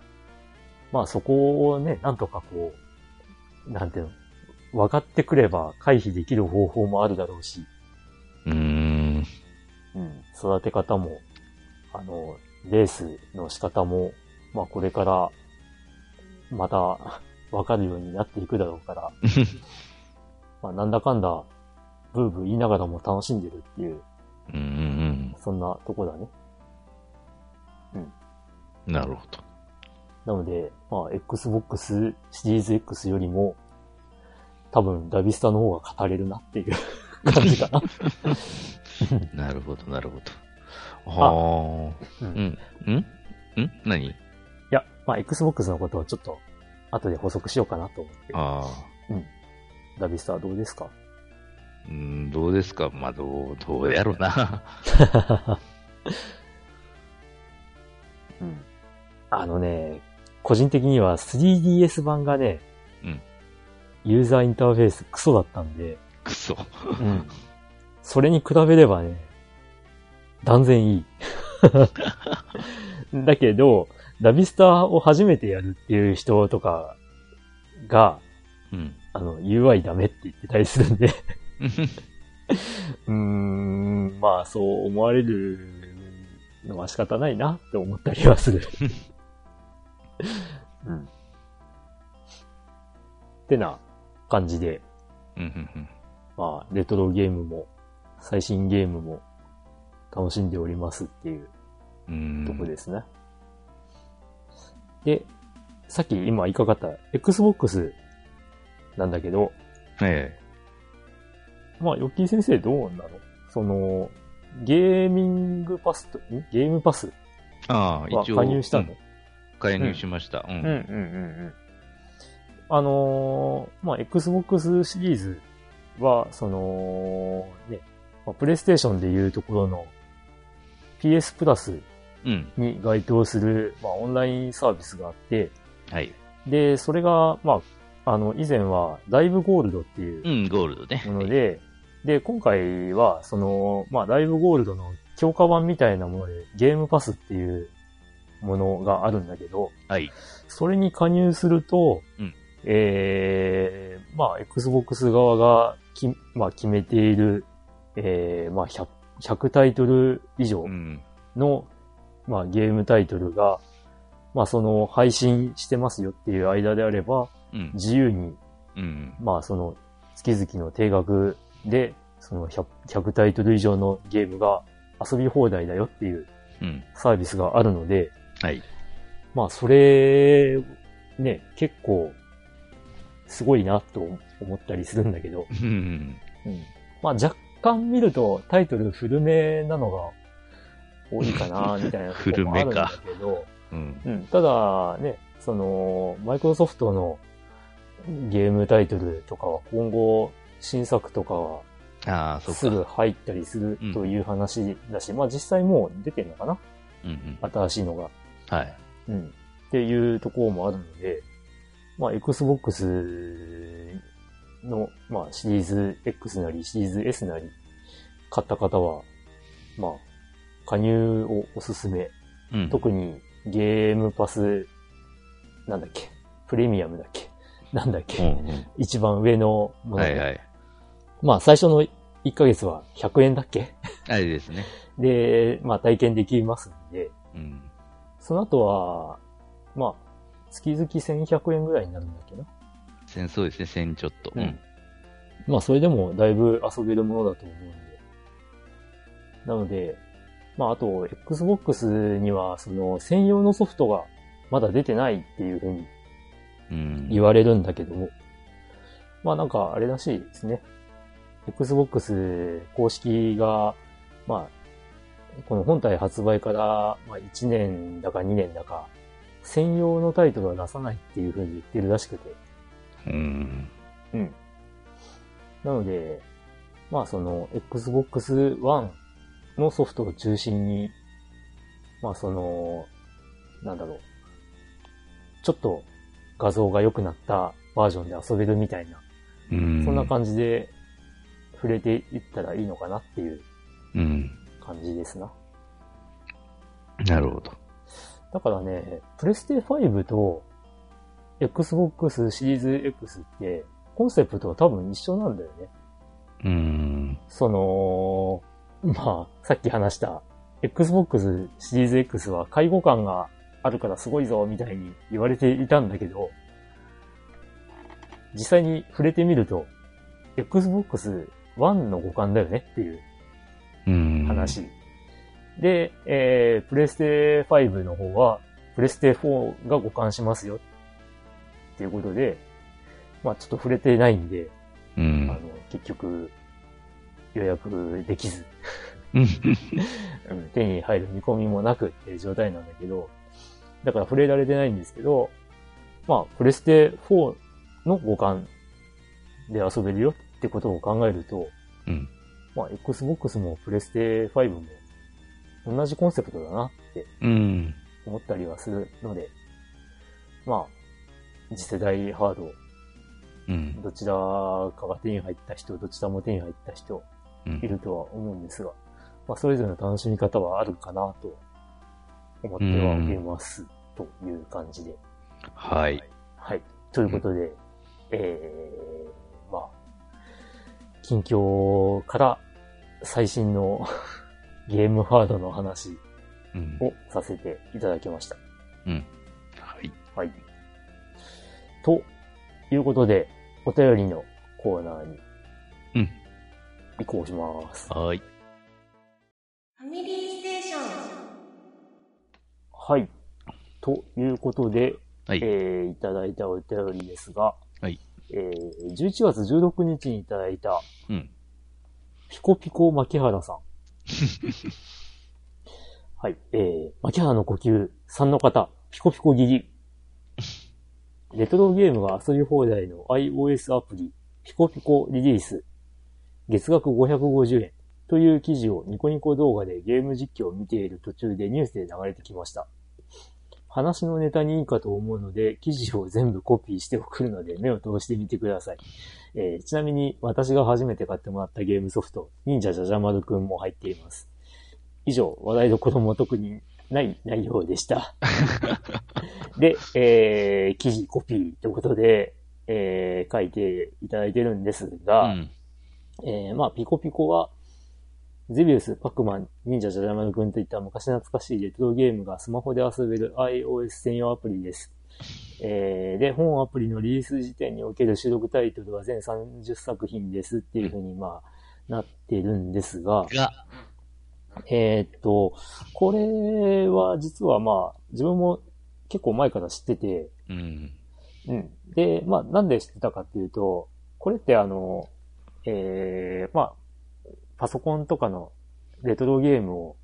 まあそこをね、なんとかこう、なんていうの、分かってくれば回避できる方法もあるだろうし、うん。うん、育て方も、あの、レースの仕方も、まあこれから、また、わかるようになっていくだろうから、まあなんだかんだ、ブーブー言いながらも楽しんでるっていう、うんうんそんなとこだね。うん。なるほど。なので、まあ Xbox シリーズ X よりも、多分ダビスタの方が語れるなっていう 感じかな。なるほど、なるほど。はあ。ううんん？んん？何？いや、まあ Xbox のことをちょっと、後で補足しようかなと思って。ああ。ダビスタどうですか？うん、どうですか？まあ、どう、どうやろうな。うん。あのね、個人的には 3DS 版がね、うんユーザーインターフェースクソだったんで、くそ。うん。それに比べればね、断然いい。だけど、ダビスタを初めてやるっていう人とかが、うん。あの、UI ダメって言ってたりするんで、うーん、まあそう思われるのは仕方ないなって思ったりはする。うん。ってな感じで、うんうんまあ、レトロゲームも、最新ゲームも楽しんでおりますっていううん。とこですね。で、さっき今言いかかった Xbox なんだけど、えまあ、ヨッキー先生どうなの？その、ゲーミングパスと、ん？ゲームパスえ。ああ、は一応。加入したの、うん加入しました。うん。うんうんうんうん。あのーまあ、Xbox シリーズは、その、ね、まあ、プレイステーションでいうところの PS プラス。に該当する、まあ、オンラインサービスがあって、はい。で、それが、まあ、あの、以前はライブゴールドっていううん、ゴールドね。もので、で、今回は、その、まあ、ライブゴールドの強化版みたいなもので、ゲームパスっていうものがあるんだけど、はい。それに加入すると、うんえー、まあ、Xbox 側がき、まあ、決めている、えー、まあ100、100タイトル以上うん。の、まあ、ゲームタイトルが、まあ、その、配信してますよっていう間であれば、うん。自由に、うん。まあ、その、月々の定額で、その100、100タイトル以上のゲームが遊び放題だよっていううん。サービスがあるので、はい。まあ、それ、ね、結構、すごいなと思ったりするんだけど、うん。うん。まあ、若干見るとタイトル古めなのが多いかな、みたいなところもあるんだけど、うん。うん。ただ、ね、その、マイクロソフトのゲームタイトルとかは今後、新作とかは。すぐ入ったりするという話だし、まあ実際もう出てるのかなうんうん。新しいのが。はい。うん。っていうところもあるので、まあ Xbox の、まあシリーズ X なりシリーズ S なり買った方は、まあ加入をおすすめ。うん。特にゲームパス、なんだっけプレミアムだっけなんだっけ、うんうん。一番上のもので、はいはい。まあ最初の1ヶ月は100円だっけ？あれですね。で、まあ体験できますんで、うん。その後は、まあ、月々1100円ぐらいになるんだっけな。戦争ですね、戦ちょっと。うん。まあそれでもだいぶ遊べるものだと思うんで。なので、まああと、Xbox にはその専用のソフトがまだ出てないっていうふうにうん。言われるんだけども、まあなんかあれらしいですね。Xbox 公式が、まあ、この本体発売から、まあ、1年だか2年だか、専用のタイトルは出さないっていう風に言ってるらしくて、うん。うん。なので、まあその Xbox One のソフトを中心に、まあその、なんだろう。ちょっと画像が良くなったバージョンで遊べるみたいな、うん。そんな感じで触れていったらいいのかなっていううん。感じですな。なるほど。だからね、プレステ5と Xbox シリーズ X ってコンセプトは多分一緒なんだよね。うん。その、まあ、さっき話した Xbox シリーズ X は介護感があるからすごいぞみたいに言われていたんだけど、実際に触れてみると、Xbox One の互換だよねっていううん。話。で、えー、プレステ5の方は、プレステ4が互換しますよっていうことで、まあちょっと触れてないんで、うあのん。、結局、予約できず、手に入る見込みもなくっていう状態なんだけど、だから触れられてないんですけど、まあ、プレステ4の互換で遊べるよってことを考えると、うん。まあ、Xbox もプレステ5も同じコンセプトだなってうん。思ったりはするので、まあ、次世代ハード、うん。どちらかが手に入った人、どちらも手に入った人、うんいるとは思うんですが、まあ、それぞれの楽しみ方はあるかなと思ってはおります、という感じで。はい。はい。ということで、えー、まあ、近況から最新の ゲームハードの話うん。をさせていただきました。うん。はい。はい。ということで、お便りのコーナーに、うん。移行します。はい。ファミリーステーション。はい。ということで、はい。えー、いただいたお便りですが、はい。えー、11月16日にいただいた、うん。ピコピコ牧原さん。はい。えー、牧原の呼吸、3の方、ピコピコギリ。レトロゲームが遊び放題の iOS アプリ、ピコピコリリース。月額550円。という記事をニコニコ動画でゲーム実況を見ている途中でニュースで流れてきました。話のネタにいいかと思うので、記事を全部コピーして送るので目を通してみてください。えーちなみに私が初めて買ってもらったゲームソフト、忍者じゃじゃ丸くんも入っています。以上、話題どころも特にない内容でした。で、えー記事コピーということで、えー書いていただいてるんですうが、ん。えーまあ、ピコピコは、ゼビウス、パックマン、忍者じゃじゃ丸くんといった昔懐かしいレトロゲームがスマホで遊べる iOS 専用アプリです。えーで、本アプリのリリース時点における収録タイトルは全30作品ですっていうふうに、まあ、なってるんですが、が、えーっと、これは実はまあ、自分も結構前から知ってて、うん。うん。で、まあ、なんで知ってたかっていうと、これってあの、えー、まあ、パソコンとかのレトロゲームを、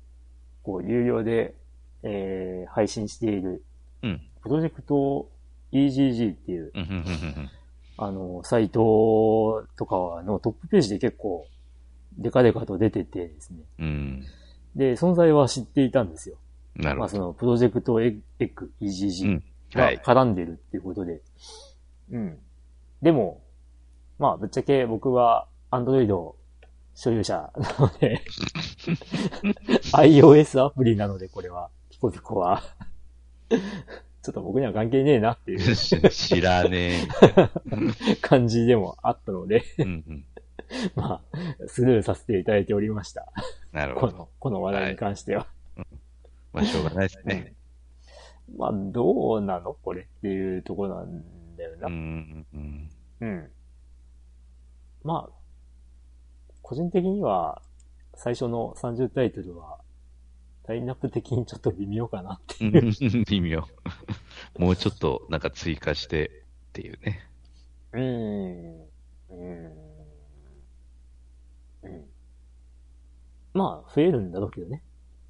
こう、有料で、えー、配信している、うん。プロジェクト EGG っていう、うん。うん。あの、サイトとかのトップページで結構、デカデカと出ててですね。うん。で、存在は知っていたんですよ。まあ、なるほど。その、プロジェクトエッグ EGG。うん。がはい。絡んでるっていうことで。うん。でも、まあ、ぶっちゃけ僕は Android 所有者なので、iOS アプリなので、これは、ピコピコは。ちょっと僕には関係ねえなっていう知らね感じでもあったので。まあ、スルーさせていただいておりました。なるほど。この、この話題に関しては。まあ、しょうがないですね。まあ、どうなのこれっていうところなんだよな。うん。うん。うん。まあ、個人的には、最初の30タイトルは、ラインナップ的にちょっと微妙かなっていう。微妙。もうちょっとなんか追加してっていうね。うーん。うーん。うん。まあ、増えるんだろうけどね、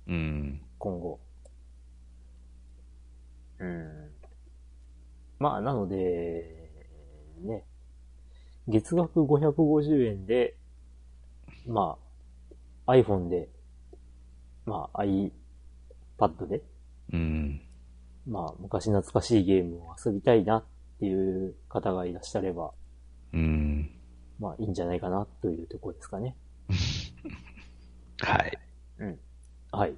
うん。今後。うん。まあ、なので、ね。月額550円で、まあ、iPhone で、まあ、iPad で、うん。まあ、昔懐かしいゲームを遊びたいなっていう方がいらっしゃれば、うん。まあ、いいんじゃないかなというところですかね。はい。はい。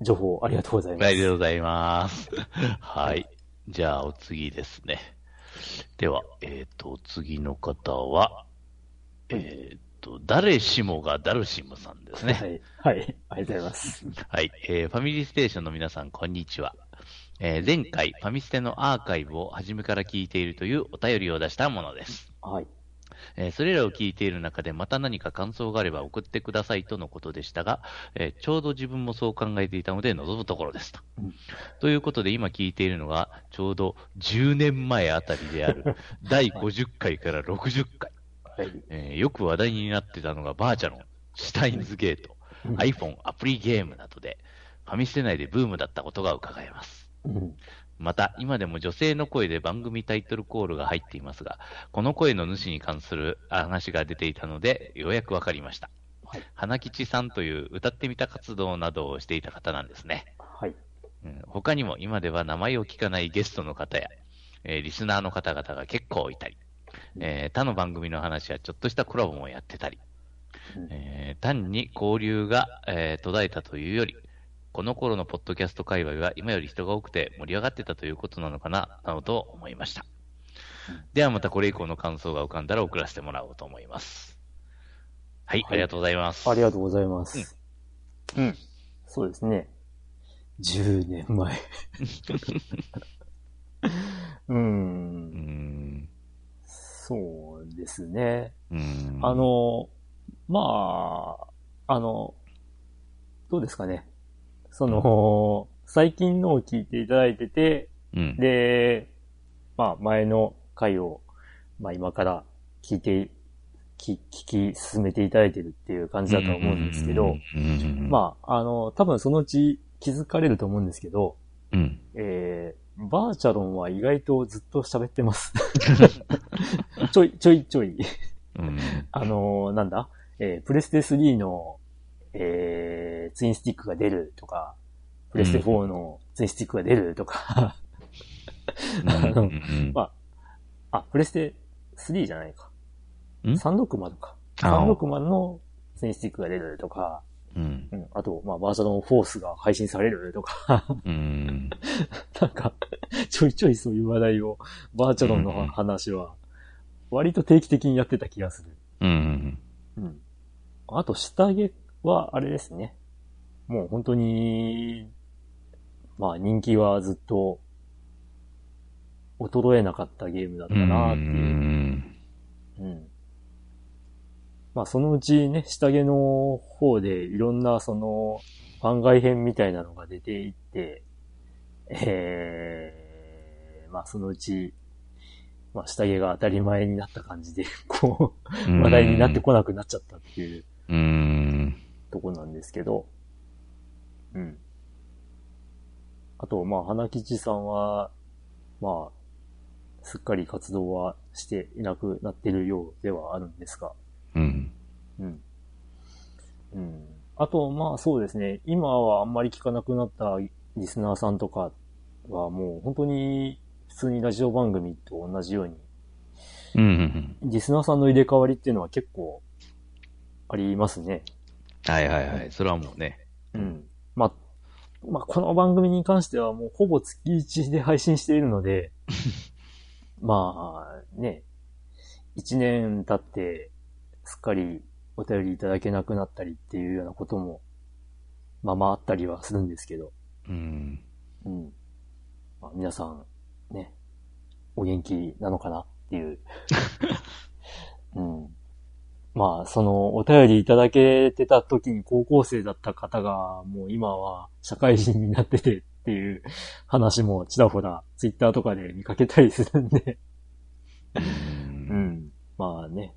情報ありがとうございます。ありがとうございます。はい。じゃあ、お次ですね。では、えっ、と、次の方は、えっ、と、誰しもがダルシムさんですね。はい。はい。ありがとうございます。はい、えーファミリーステーションの皆さん、こんにちは。えー前回、ファミステのアーカイブを初めから聞いているというお便りを出したものです。はい。えーそれらを聞いている中でまた何か感想があれば送ってくださいとのことでしたが、えーちょうど自分もそう考えていたので望むところですと。うんということで今聞いているのがちょうど10年前あたりである 第50回から60回、はい。えーよく話題になってたのがバーチャロン、シュタインズゲート、うん iPhone アプリゲームなどでファミステ内でブームだったことが伺えます。うん。また、今でも女性の声で番組タイトルコールが入っていますが、この声の主に関する話が出ていたので、ようやくわかりました。はい花吉さんという歌ってみた活動などをしていた方なんですね。はい。うん他にも今では名前を聞かないゲストの方や、えーリスナーの方々が結構いたり、えー他の番組の話やちょっとしたコラボもやってたり、うんえー単に交流が、えー途絶えたというより、この頃のポッドキャスト界隈は今より人が多くて盛り上がってたということなのかな、などと思いました。ではまたこれ以降の感想が浮かんだら送らせてもらおうと思います。はい、はいありがとうございます。ありがとうございます。うん。そうですね。10年前。う。うんん。そうですね。うん。あ、の、まあ、あの、どうですかね。その、最近のを聞いていただいてて、うん。で、まあ、前の回を、まあ、今から聞いて、聞聞き進めていただいてるっていう感じだと思うんですけど、うん、まあ、あの、多分そのうち気づかれると思うんですけど、うん。えー、バーチャロンは意外とずっと喋ってます。ちょい、ちょいちょい。うん。あの、なんだ？えー、プレステ3の、えー、ツインスティックが出るとか、プレステ4のツインスティックが出るとか、のうんまあ、プレステ3じゃないか。ん？360か。あー360のツインスティックが出るとか、うん。うん、あと、まあ、バーチャロンフォースが配信されるとか、うん。なんか、ちょいちょいそういう話題を、バーチャロンのうんうん話は、割と定期的にやってた気がする。うん。うん。あと、下着は、あれですね。もう本当に、まあ人気はずっと、衰えなかったゲームだったなっていう。うん。まあそのうちね、下着の方でいろんなその番外編みたいなのが出ていって、えー、まあそのうち、まあ下着が当たり前になった感じで、こう、話題になってこなくなっちゃったっていううん。とこなんですけど、うん。あと、まあ、花吉さんは、まあ、すっかり活動はしていなくなってるようではあるんですが、うん。うん。うん。あと、まあそうですね、今はあんまり聞かなくなったリスナーさんとかはもう本当に普通にラジオ番組と同じように、うん。リスナーさんの入れ替わりっていうのは結構ありますね。はいはいはい。それはもうね。うん。まあ、まあ、この番組に関してはもうほぼ月1で配信しているので、まあ、ね、1年経って、すっかりお便りいただけなくなったりっていうようなことも、まあまああったりはするんですけど、うん。うん。まあ、皆さん、ね、お元気なのかなっていう。うん。まあ、その、お便りいただけてた時に高校生だった方が、もう今は社会人になっててっていう話もちらほら、ツイッターとかで見かけたりするんで、う。うんん。まあね、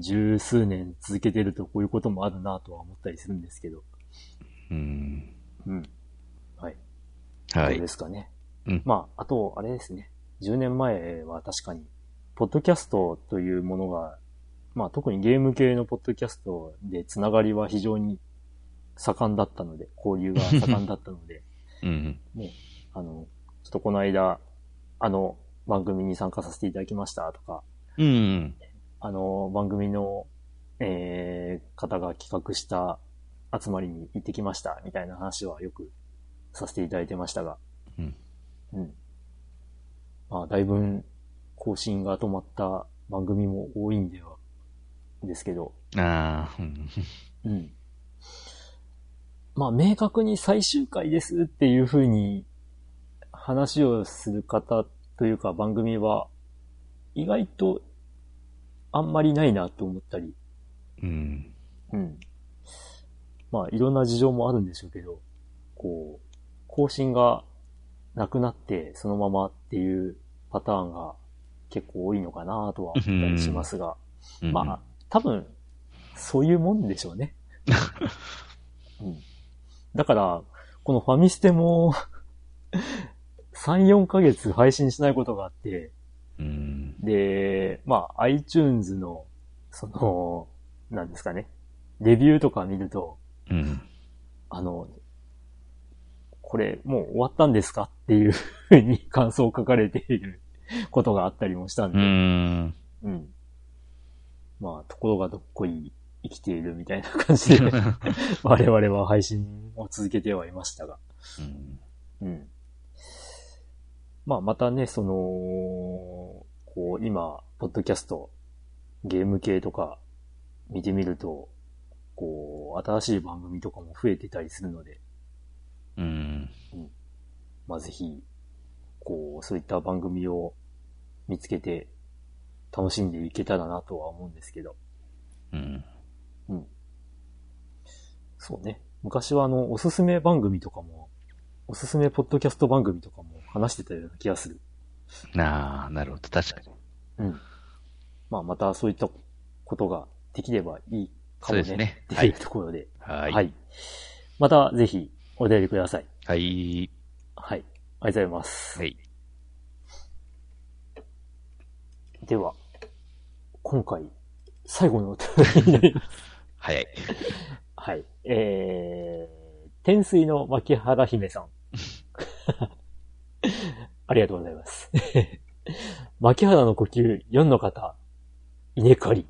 十数年続けてるとこういうこともあるなとは思ったりするんですけど、うん。うん。はい。はいどうで。すかね。うんまあ、あと、あれですね。10年前は確かに、ポッドキャストというものが、まあ特にゲーム系のポッドキャストでつながりは非常に盛んだったので、交流が盛んだったので、うん。ね、あの、ちょっとこの間、あの番組に参加させていただきましたとか、うん。あの番組の、えー、方が企画した集まりに行ってきましたみたいな話はよくさせていただいてましたが、うん。うん。まあ、だいぶ更新が止まった番組も多いんでは、ですけど、ああ、うん。うん。まあ、明確に最終回ですっていう風に話をする方というか番組は意外とあんまりないなと思ったり、うん。うん。まあ、いろんな事情もあるんでしょうけど、こう、更新がなくなってそのままっていうパターンが結構多いのかなとは思ったりしますが、うんまあ、多分、そういうもんでしょうね。うん、だから、このファミステも、3、4ヶ月配信しないことがあって、うん。で、まあ、iTunes の、その、なんですかね、レビューとか見ると、うん。あの、これもう終わったんですかっていう ふうに感想を書かれていることがあったりもしたんうで、ん。うん。まあ、ところがどっこい生きているみたいな感じで、我々は配信を続けてはいましたが。うん。まあ、またね、その、こう、今、ポッドキャスト、ゲーム系とか見てみると、こう、新しい番組とかも増えてたりするので、うん。まあ、ぜひ、こう、そういった番組を見つけて楽しんでいけたらなとは思うんですけど、うん。うん。そうね。昔はあの、おすすめ番組とかも、おすすめポッドキャスト番組とかも話してたような気がする。ああ、なるほど。確かに。うん。まあ、またそういったことができればいいかもね。そうですねっていうところで。はい。はい。またぜひお便りください。はい。はい。ありがとうございます。はい。では、今回、最後のお便りになります。早い。はい。えー、天水の牧原姫さん。ありがとうございます。牧原の呼吸4の方、稲刈り。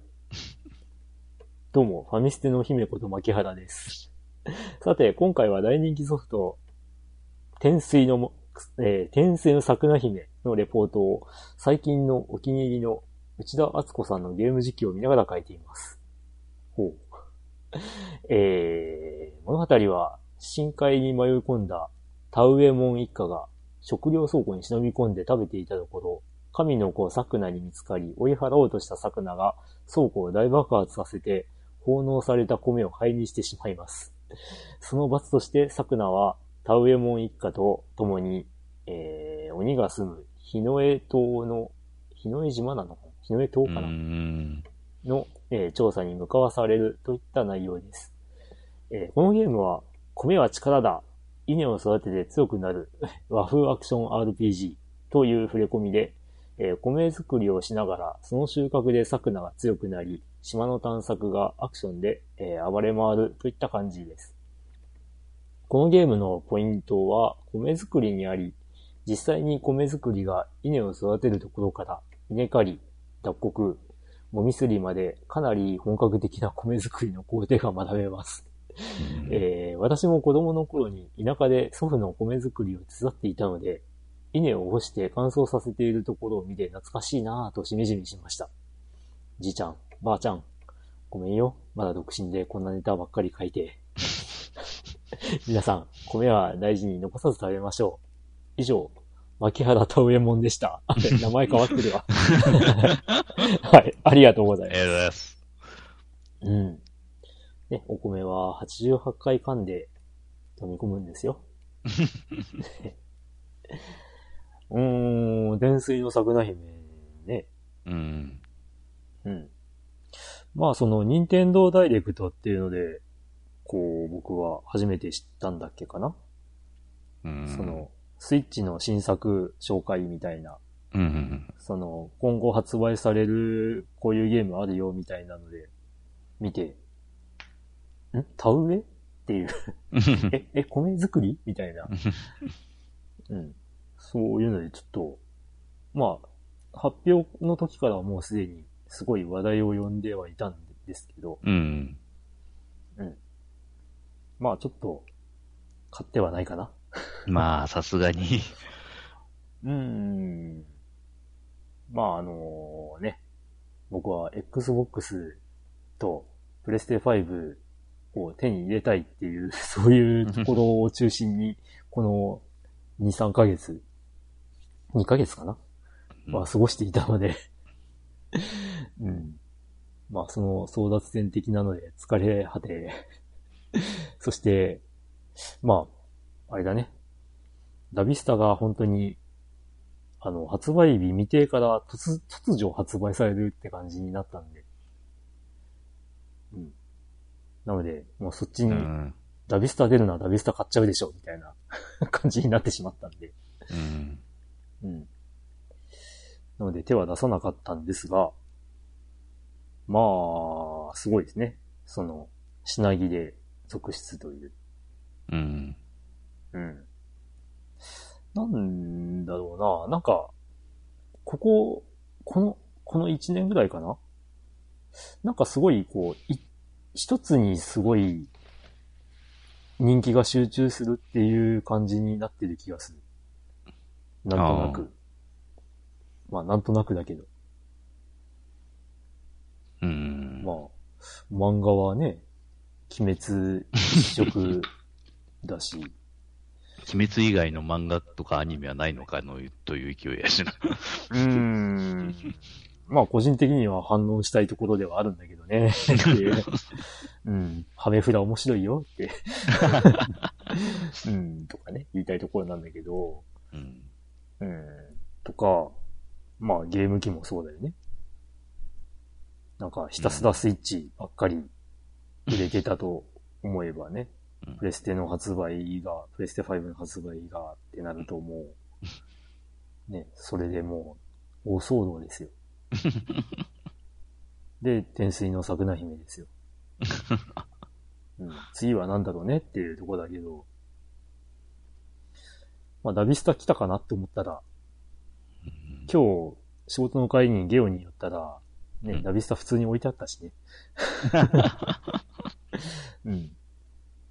どうも、ファミステの姫こと牧原です。さて、今回は大人気ソフト、天水のも、えー天水の桜姫のレポートを最近のお気に入りの内田敦子さんのゲーム実況を見ながら書いています。ほう。えー、物語は深海に迷い込んだ田植え門一家が食料倉庫に忍び込んで食べていたところ、神の子サクナに見つかり追い払おうとしたサクナが倉庫を大爆発させて奉納された米を灰にしてしまいます。その罰としてサクナは田植え門一家と共に、えー、鬼が住む日の江島の、日の江島なのかな？日の江島うかな、ん。の、えー調査に向かわされるといった内容です。えーこのゲームは、米は力だ稲を育てて強くなる 和風アクション RPG という触れ込みで、えー米作りをしながら、その収穫でサクナが強くなり、島の探索がアクションで、えー暴れ回るといった感じです。このゲームのポイントは米作りにあり、実際に米作りが稲を育てるところから、稲刈り、脱穀、もみすりまでかなり本格的な米作りの工程が学べます。えー私も子供の頃に田舎で祖父の米作りを手伝っていたので、稲を干して乾燥させているところを見て懐かしいなぁとしみじみしました。じいちゃん、ばあちゃん、ごめんよ。まだ独身でこんなネタばっかり書いて。皆さん、米は大事に残さず食べましょう。以上、牧原田植え門でした。あ 名前変わってるわ。はい、ありがとうございますありがとうございます。うん。ね、お米は88回噛んで飲み込むんですよ。う ーん、伝水の桜姫ね。うん。うん。まあその、任天堂ダイレクトっていうので、こう、僕は初めて知ったんだっけかな、うん。その、スイッチの新作紹介みたいなうんうんその、今後発売される、こういうゲームあるよ、みたいなので、見て、ん？田植え？っていう、うん。え、え、米作り？みたいな。うん。そういうので、ちょっと、まあ、発表の時からはもうすでに、すごい話題を呼んではいたんですけど、うん。まあ、ちょっと、買ってはないかな。まあ、さすがに。うーん。まあ、あのね、僕は Xbox とプレステ5を手に入れたいっていう、そういうところを中心に、この2、3ヶ月、2ヶ月かな？は過ごしていたので、うん。まあ、その争奪戦的なので疲れ果て、そして、まあ、あれだね。ダビスタが本当にあの、発売日未定から突、突如発売されるって感じになったんで。うん。なので、もうそっちに、うん。ダビスタ出るならダビスタ買っちゃうでしょ、みたいな 感じになってしまったんで。うん。うん。なので手は出さなかったんですが、まあ、すごいですね。その、品切れ続出という。うん。うん。なんだろうな。なんか、ここ、この、この一年ぐらいかな？なんかすごい、こう、い、一つにすごい人気が集中するっていう感じになってる気がする。なんとなあく。まあ、なんとなくだけど。うん。まあ、漫画はね、鬼滅一色だし、鬼滅以外の漫画とかアニメはないのかのという勢いやしな。うーん。まあ、個人的には反応したいところではあるんだけどね。ううん。ハメフラ面白いよって。うん。とかね、言いたいところなんだけど、うん。うん。とか、まあ、ゲーム機もそうだよね。なんか、ひたすらスイッチばっかり売れてたと思えばね。うんプレステの発売が、プレステ5の発売がってなるともう、ね、それでもう、大騒動ですよ。で、天水の桜姫ですよ。うん、次は何だろうねっていうところだけど、まあ、ダビスタ来たかなって思ったら、今日、仕事の帰りにゲオに寄ったら、ね、うんダビスタ普通に置いてあったしね。うん。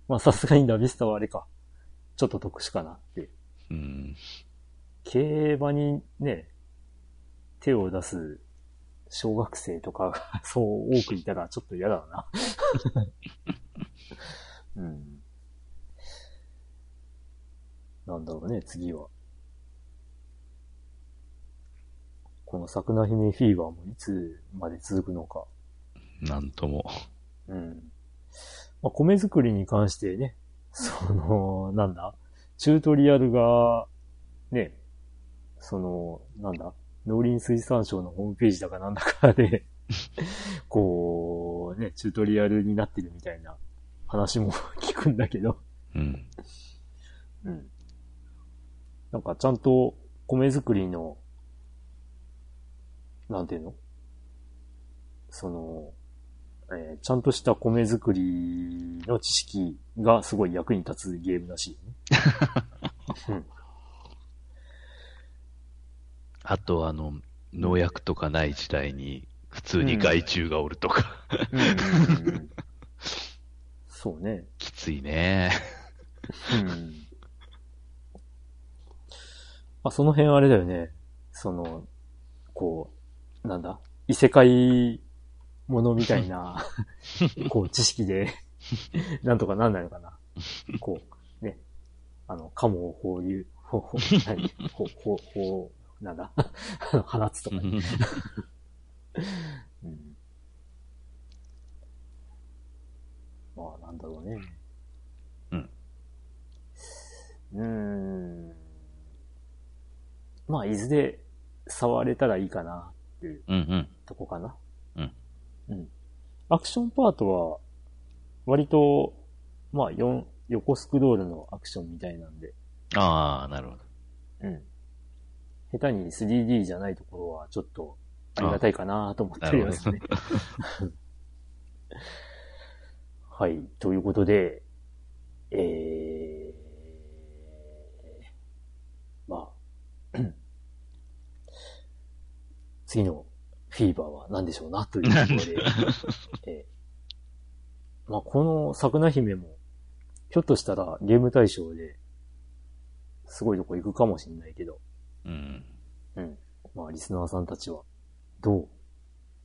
まあ、さすがにダビスタはあれか。ちょっと特殊かなって。うん。競馬にね、手を出す小学生とかが そう多くいたらちょっと嫌だな。うん。なんだろうね、次は。この桜姫フィーバーもいつまで続くのか。なんとも。うん。まあ、米作りに関してね、その、なんだ、チュートリアルが、ね、その、なんだ、農林水産省のホームページだかなんだかで、こう、ね、チュートリアルになってるみたいな話も 聞くんだけど、うん。うん。なんかちゃんと米作りの、なんていうの？その、えーちゃんとした米作りの知識がすごい役に立つゲームらしいよね。あと、あの、農薬とかない時代に、普通に害虫がおるとか、うんうんうんうんそうね。きついね。うん。まあ、その辺あれだよね。その、こう、なんだ、異世界ものみたいな、こう、知識で、なんとかなんないのかな。こう、ね、あの、カモを放流、ほ、ほ、何、ほ、ほ、ほ、なんだ、放つとかね。うん。まあ、なんだろうね。うん。うーん。まあ、いずれ触れたらいいかなっていううんうん。とこかな。うん。うん。アクションパートは、割と、まあ、四横スクロールのアクションみたいなんで、ああ、なるほど。うん。下手に 3D じゃないところはちょっとありがたいかなと思っておりますね。はい。ということで、えー、まあ、次のフィーバーは何でしょうな、というところで、えーまあ、この桜姫も、ひょっとしたらゲーム対象で、すごいとこ行くかもしれないけど、うん。うん。まあ、リスナーさんたちは、どう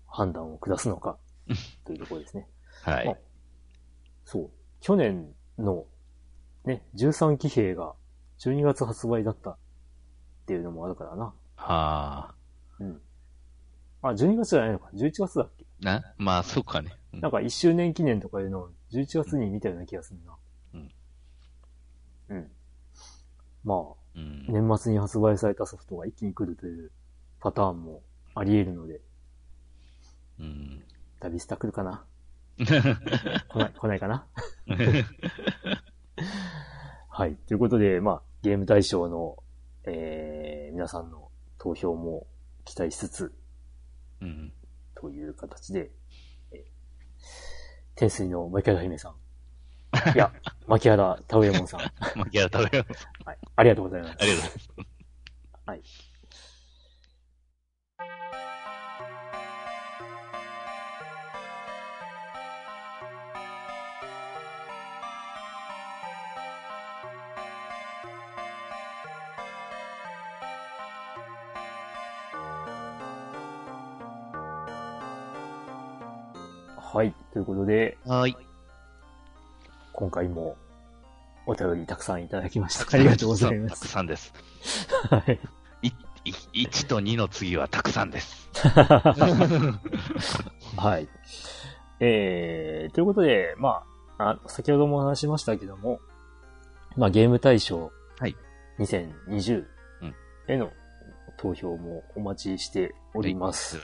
判断を下すのか、というところですね。はいあ。そう。去年の、ね、13騎兵が12月発売だったっていうのもあるからな。はあ。うん。あ、12月じゃないのか。11月だっけ？な、まあ、そうかね。うんなんか1周年記念とかいうのを11月に見たような気がするな。うん。うん。まあ、うん。年末に発売されたソフトが一気に来るというパターンもあり得るので、うん。旅スタ来るかな？来ない、来ないかな？はい。ということで、まあ、ゲーム大賞の、えー、皆さんの投票も期待しつつ、うん。という形で、えー、天水の牧原姫さん。いや、牧原田上門さん。まあ、ギャラ食べよう。はい。ありがとうございます。ありがとうございます。はい。はい。ということで、はい。今回もお便りたくさんいただきました。ありがとうございまたくす。さんです。はい。い、い、1と2の次はたくさんです。はい。えー、ということで、まあ、あ先ほども話しましたけども、まあ、ゲーム大賞はい2020うんへの投票もお待ちしており。ます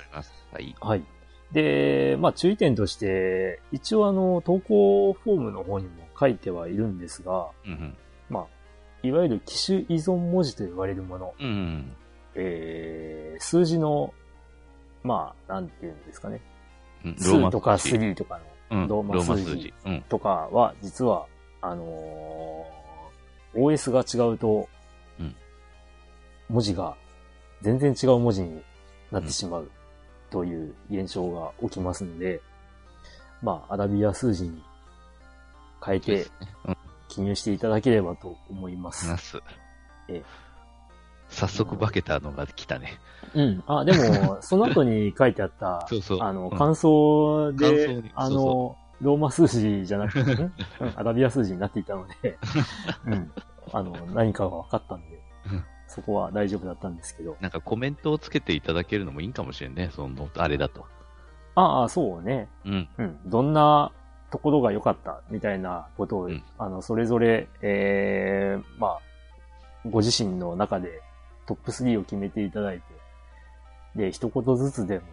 はい。はい。で、まあ、注意点として、一応あの、投稿フォームの方にも書いてはいるんですが、うんまあ、いわゆる機種依存文字と言われるもの、うん。うん。えー、数字の、まあ、なんていうんですかね。うん2とか数字3とかのうん。ローマ数字。とかは、実は、あのー OS が違うとうん、文字が全然違う文字になってしまうという現象が起きますので、まあ、アラビア数字に変えてうん記入していただければと思います。ナス。ええ早速化けたのが来たね。うん。あ、でも、その後に書いてあった、そうそう。あの、うん感想感で、あの、そうローマ数字じゃなくて、ん うんアラビア数字になっていたので、うん。あの、何かが分かったんでうん、そこは大丈夫だったんですけど。なんかコメントをつけていただけるのもいいかもしれんね。その、あれだと。ああ、そうね。うん。うん。どんなところが良かったみたいなことを、うん。あの、それぞれ、えー、まあ、ご自身の中でトップ3を決めていただいて、で、一言ずつでも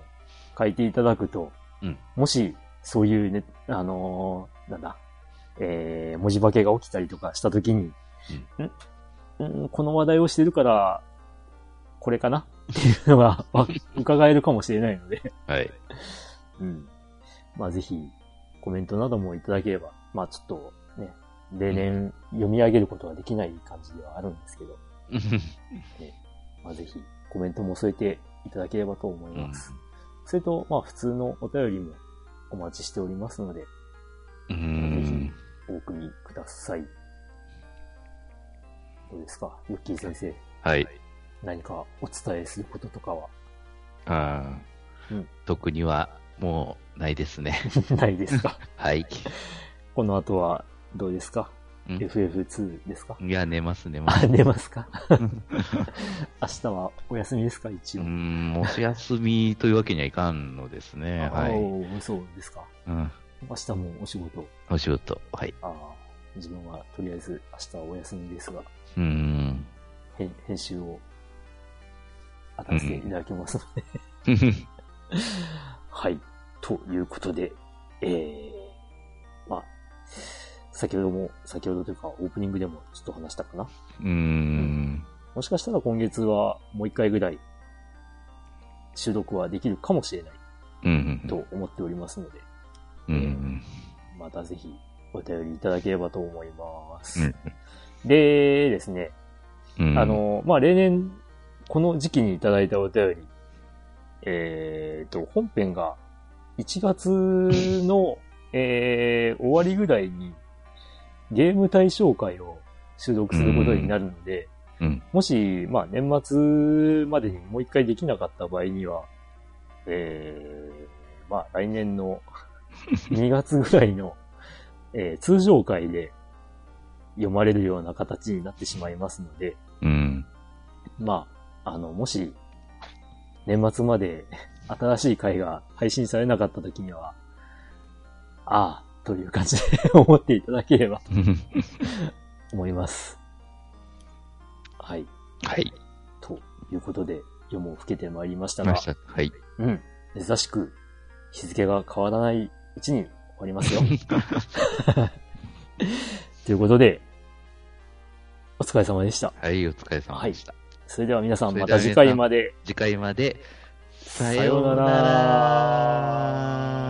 書いていただくと、うん。もし、そういうね、あのーなんだ、えー、文字化けが起きたりとかしたときに、ん。ん？この話題をしてるから、これかな？っていうのがわ伺えるかもしれないので、はい。うん。まあぜひ、コメントなどもいただければ、まあちょっとね、例年読み上げることはできない感じではあるんですけど、まあぜひコメントも添えていただければと思います。それと、まあ普通のお便りもお待ちしておりますので、うーん。お送りください。どうですか？ヨッキー先生。はい。何かお伝えすることとかは？あーうん特にはもうないですね。ないですかはい。この後はどうですか？うん ?FF2 ですか？いや、寝ます、寝まあ、す。寝ますか？明日はお休みですか？一応。うーん、お休みというわけにはいかんのですね。あはい。ーそうですか。うん。明日もお仕事？お仕事。はい。ああ、自分はとりあえず明日はお休みですが、うーん。編編集を当たっていただきますので、はい。ということで、えー、まあ、先ほども、先ほどというかオープニングでもちょっと話したかな。うーん。もしかしたら今月はもう一回ぐらい収録はできるかもしれないうんうん。と思っておりますので、うんうん。またぜひお便りいただければと思います。うんでですね、うん。あ、の、まあ、例年、この時期にいただいたお便り、えーと、本編が1月の、えー、終わりぐらいにゲーム対象会を収録することになるので、うん。もし、まあ、年末までにもう一回できなかった場合には、えー、まあ、来年の 2月ぐらいの、えー通常会で読まれるような形になってしまいますので、うん。まあ、あの、もし、年末まで新しい回が配信されなかった時には、ああ、という感じで思っていただければと 思います。はい。はい。ということで、夜も更けてまいりましたが。はい。うん。珍しく日付が変わらないうちに終わりますよ。ということで、お疲れ様でした。はい、お疲れ様でした。それでは皆さんまた次回まで。次回まで、さようなら。